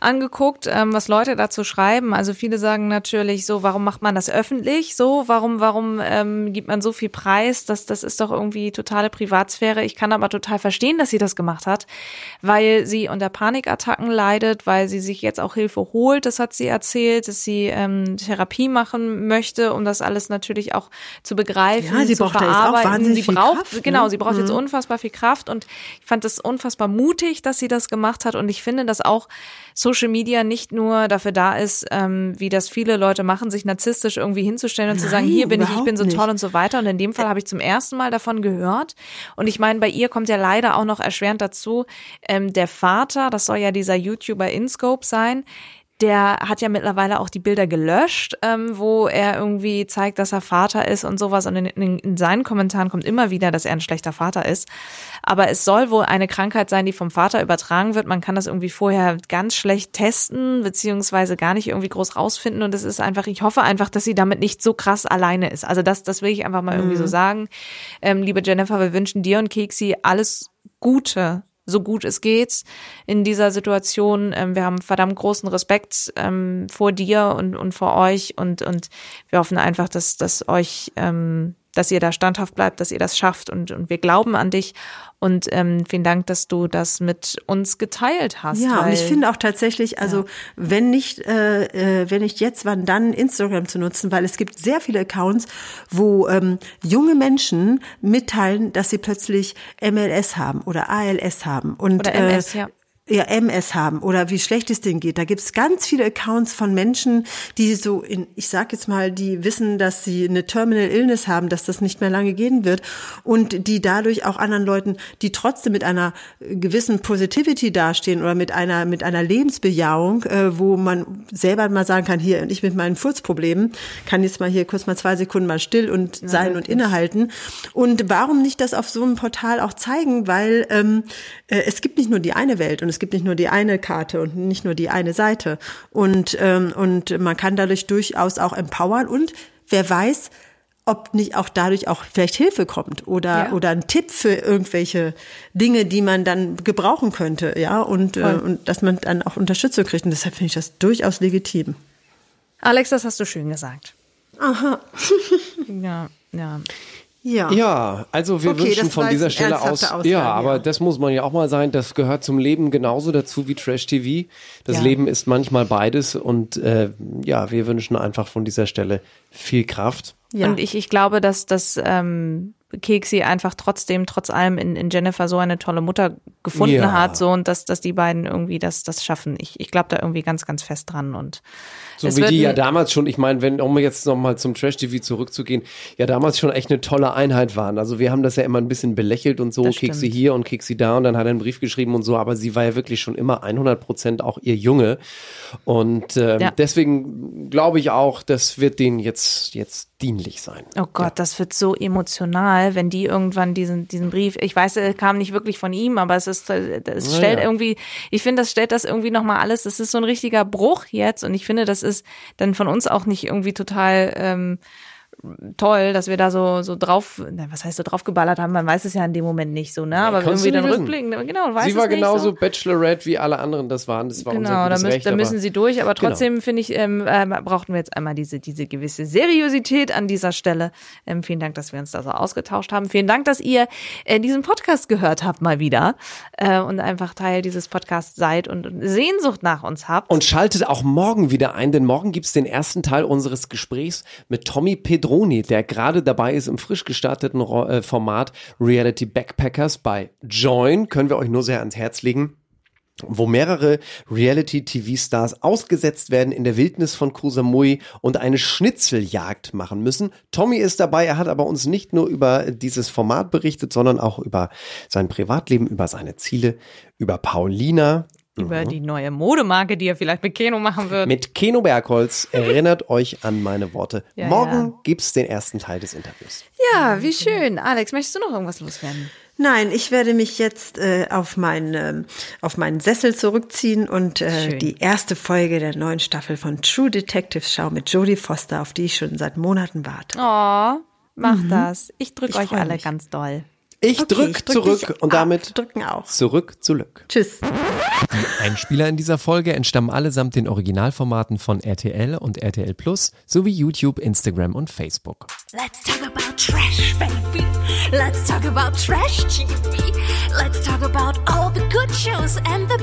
angeguckt, ähm, was Leute dazu schreiben. Also viele sagen natürlich so, warum macht man das öffentlich? So, warum, warum ähm, gibt man so viel Preis? Das, das ist doch irgendwie totale Privatsphäre. Ich kann aber total verstehen, dass sie das gemacht hat, weil sie unter Panikattacken leidet, weil sie sich jetzt auch Hilfe holt. Das hat sie erzählt, dass sie ähm, Therapie machen möchte, um das alles natürlich auch zu begreifen, ja, sie zu braucht verarbeiten. sie braucht, Kraft, ne? genau, sie braucht mhm. jetzt unfassbar viel Kraft und ich fand das unfassbar mutig, dass sie das gemacht hat und ich finde das auch Social Media nicht nur dafür da ist, ähm, wie das viele Leute machen, sich narzisstisch irgendwie hinzustellen und Nein, zu sagen, hier bin ich, ich bin so toll und so weiter. Und in dem Fall habe ich zum ersten Mal davon gehört. Und ich meine, bei ihr kommt ja leider auch noch erschwerend dazu, ähm, der Vater, das soll ja dieser YouTuber InScope sein, der hat ja mittlerweile auch die Bilder gelöscht, ähm, wo er irgendwie zeigt, dass er Vater ist und sowas. Und in, in, in, seinen Kommentaren kommt immer wieder, dass er ein schlechter Vater ist. Aber es soll wohl eine Krankheit sein, die vom Vater übertragen wird. Man kann das irgendwie vorher ganz schlecht testen, beziehungsweise gar nicht irgendwie groß rausfinden. Und es ist einfach, ich hoffe einfach, dass sie damit nicht so krass alleine ist. Also das, das will ich einfach mal irgendwie Mhm. so sagen. Ähm, liebe Jennifer, wir wünschen dir und Keksi alles Gute so gut es geht in dieser Situation. Ähm, wir haben verdammt großen Respekt ähm, vor dir und, und vor euch und, und wir hoffen einfach, dass, dass euch ähm, dass ihr da standhaft bleibt, dass ihr das schafft und, und wir glauben an dich. Und ähm, vielen Dank, dass du das mit uns geteilt hast. Ja, und ich finde auch tatsächlich, also wenn nicht, äh, äh, wenn nicht jetzt, wann dann Instagram zu nutzen, weil es gibt sehr viele Accounts, wo ähm, junge Menschen mitteilen, dass sie plötzlich MLS haben oder ALS haben und Oder MS, äh, ja. Ja, MS haben oder wie schlecht es denen geht. Da gibt es ganz viele Accounts von Menschen, die so in, ich sag jetzt mal, die wissen, dass sie eine Terminal Illness haben, dass das nicht mehr lange gehen wird und die dadurch auch anderen Leuten, die trotzdem mit einer gewissen Positivity dastehen oder mit einer mit einer Lebensbejahung, äh, wo man selber mal sagen kann, hier und ich mit meinen Furzproblemen kann jetzt mal hier kurz mal zwei Sekunden mal still und sein und innehalten. Und warum nicht das auf so einem Portal auch zeigen? Weil ähm, äh, es gibt nicht nur die eine Welt und es gibt nicht nur die eine Karte und nicht nur die eine Seite. Und, ähm, und man kann dadurch durchaus auch empowern und wer weiß, ob nicht auch dadurch auch vielleicht Hilfe kommt oder Ja. oder ein Tipp für irgendwelche Dinge, die man dann gebrauchen könnte, ja und äh, und dass man dann auch Unterstützung kriegt und deshalb finde ich das durchaus legitim. Alex, das hast du schön gesagt. Aha. Ja, ja. Ja. Ja, also wir Okay, wünschen von dieser Stelle aus. ernsthafte Ja, Aussage, aber ja. das muss man ja auch mal sein. Das gehört zum Leben genauso dazu wie Trash TV. Das Ja. Leben ist manchmal beides und äh, ja, wir wünschen einfach von dieser Stelle viel Kraft. Ja. Und ich, ich glaube, dass das ähm, Keksi einfach trotzdem, trotz allem in, in Jennifer so eine tolle Mutter gefunden Ja. hat, so und dass, dass die beiden irgendwie das, das schaffen. Ich, ich glaube da irgendwie ganz, ganz fest dran. Und So es wie die ja damals schon, ich meine, wenn, um jetzt nochmal zum Trash-TV zurückzugehen, ja damals schon echt eine tolle Einheit waren. Also wir haben das ja immer ein bisschen belächelt und so, Kiksi stimmt. hier und Kiksi da und dann hat er einen Brief geschrieben und so, aber sie war ja wirklich schon immer 100 Prozent auch ihr Junge. Und ähm, Ja. deswegen glaube ich auch, das wird denen jetzt, jetzt dienlich sein. Oh Gott, das wird so emotional, wenn die irgendwann diesen, diesen Brief, ich weiß, er kam nicht wirklich von ihm, aber es ist, äh, es Ja, stellt ja. irgendwie, ich finde, das stellt das irgendwie nochmal alles, das ist so ein richtiger Bruch jetzt und ich finde, das ist dann von uns auch nicht irgendwie total, ähm, toll, dass wir da so, so drauf, na, was heißt so draufgeballert haben, man weiß es ja in dem Moment nicht so, ne, aber kannst irgendwie dann nicht rückblicken, genau, weiß sie es war nicht genauso so. Bachelorette wie alle anderen das waren. Das war unser Genau, da, gutes müssen, Recht. da aber- müssen sie durch, aber Genau. trotzdem finde ich, ähm, äh, brauchten wir jetzt einmal diese, diese gewisse Seriosität an dieser Stelle. Ähm, vielen Dank, dass wir uns da so ausgetauscht haben. Vielen Dank, dass ihr äh, diesen Podcast gehört habt mal wieder äh, und einfach Teil dieses Podcasts seid und Sehnsucht nach uns habt. Und schaltet auch morgen wieder ein, denn morgen gibt's den ersten Teil unseres Gesprächs mit Tommy Pedroni, der gerade dabei ist im frisch gestarteten äh, Format Reality Backpackers bei Join. Können wir euch nur sehr ans Herz legen wo mehrere Reality-TV-Stars ausgesetzt werden in der Wildnis von Koh Samui und eine Schnitzeljagd machen müssen. Tommy ist dabei, er hat aber uns nicht nur über dieses Format berichtet, sondern auch über sein Privatleben, über seine Ziele, über Paulina, über die neue Modemarke, die er vielleicht mit Keno machen wird. mit Keno Bergholz. Erinnert euch an meine Worte. Ja, Morgen ja. gibt's den ersten Teil des Interviews. Ja, wie schön. Alex, möchtest du noch irgendwas loswerden? Nein, ich werde mich jetzt äh, auf, meinen, ähm, auf meinen Sessel zurückziehen und äh, die erste Folge der neuen Staffel von True Detectives schauen mit Jodie Foster, auf die ich schon seit Monaten warte. Oh, mach das. Ich drücke euch alle mich. ganz doll. Ich Okay, drück ich drück zurück und damit Drücken auch. zurück zu Lück. Tschüss. Die Einspieler in dieser Folge entstammen allesamt den Originalformaten von RTL und RTL Plus sowie YouTube, Instagram und Facebook. Let's talk about trash, baby. Let's talk about trash TV. Let's talk about all the good shows and the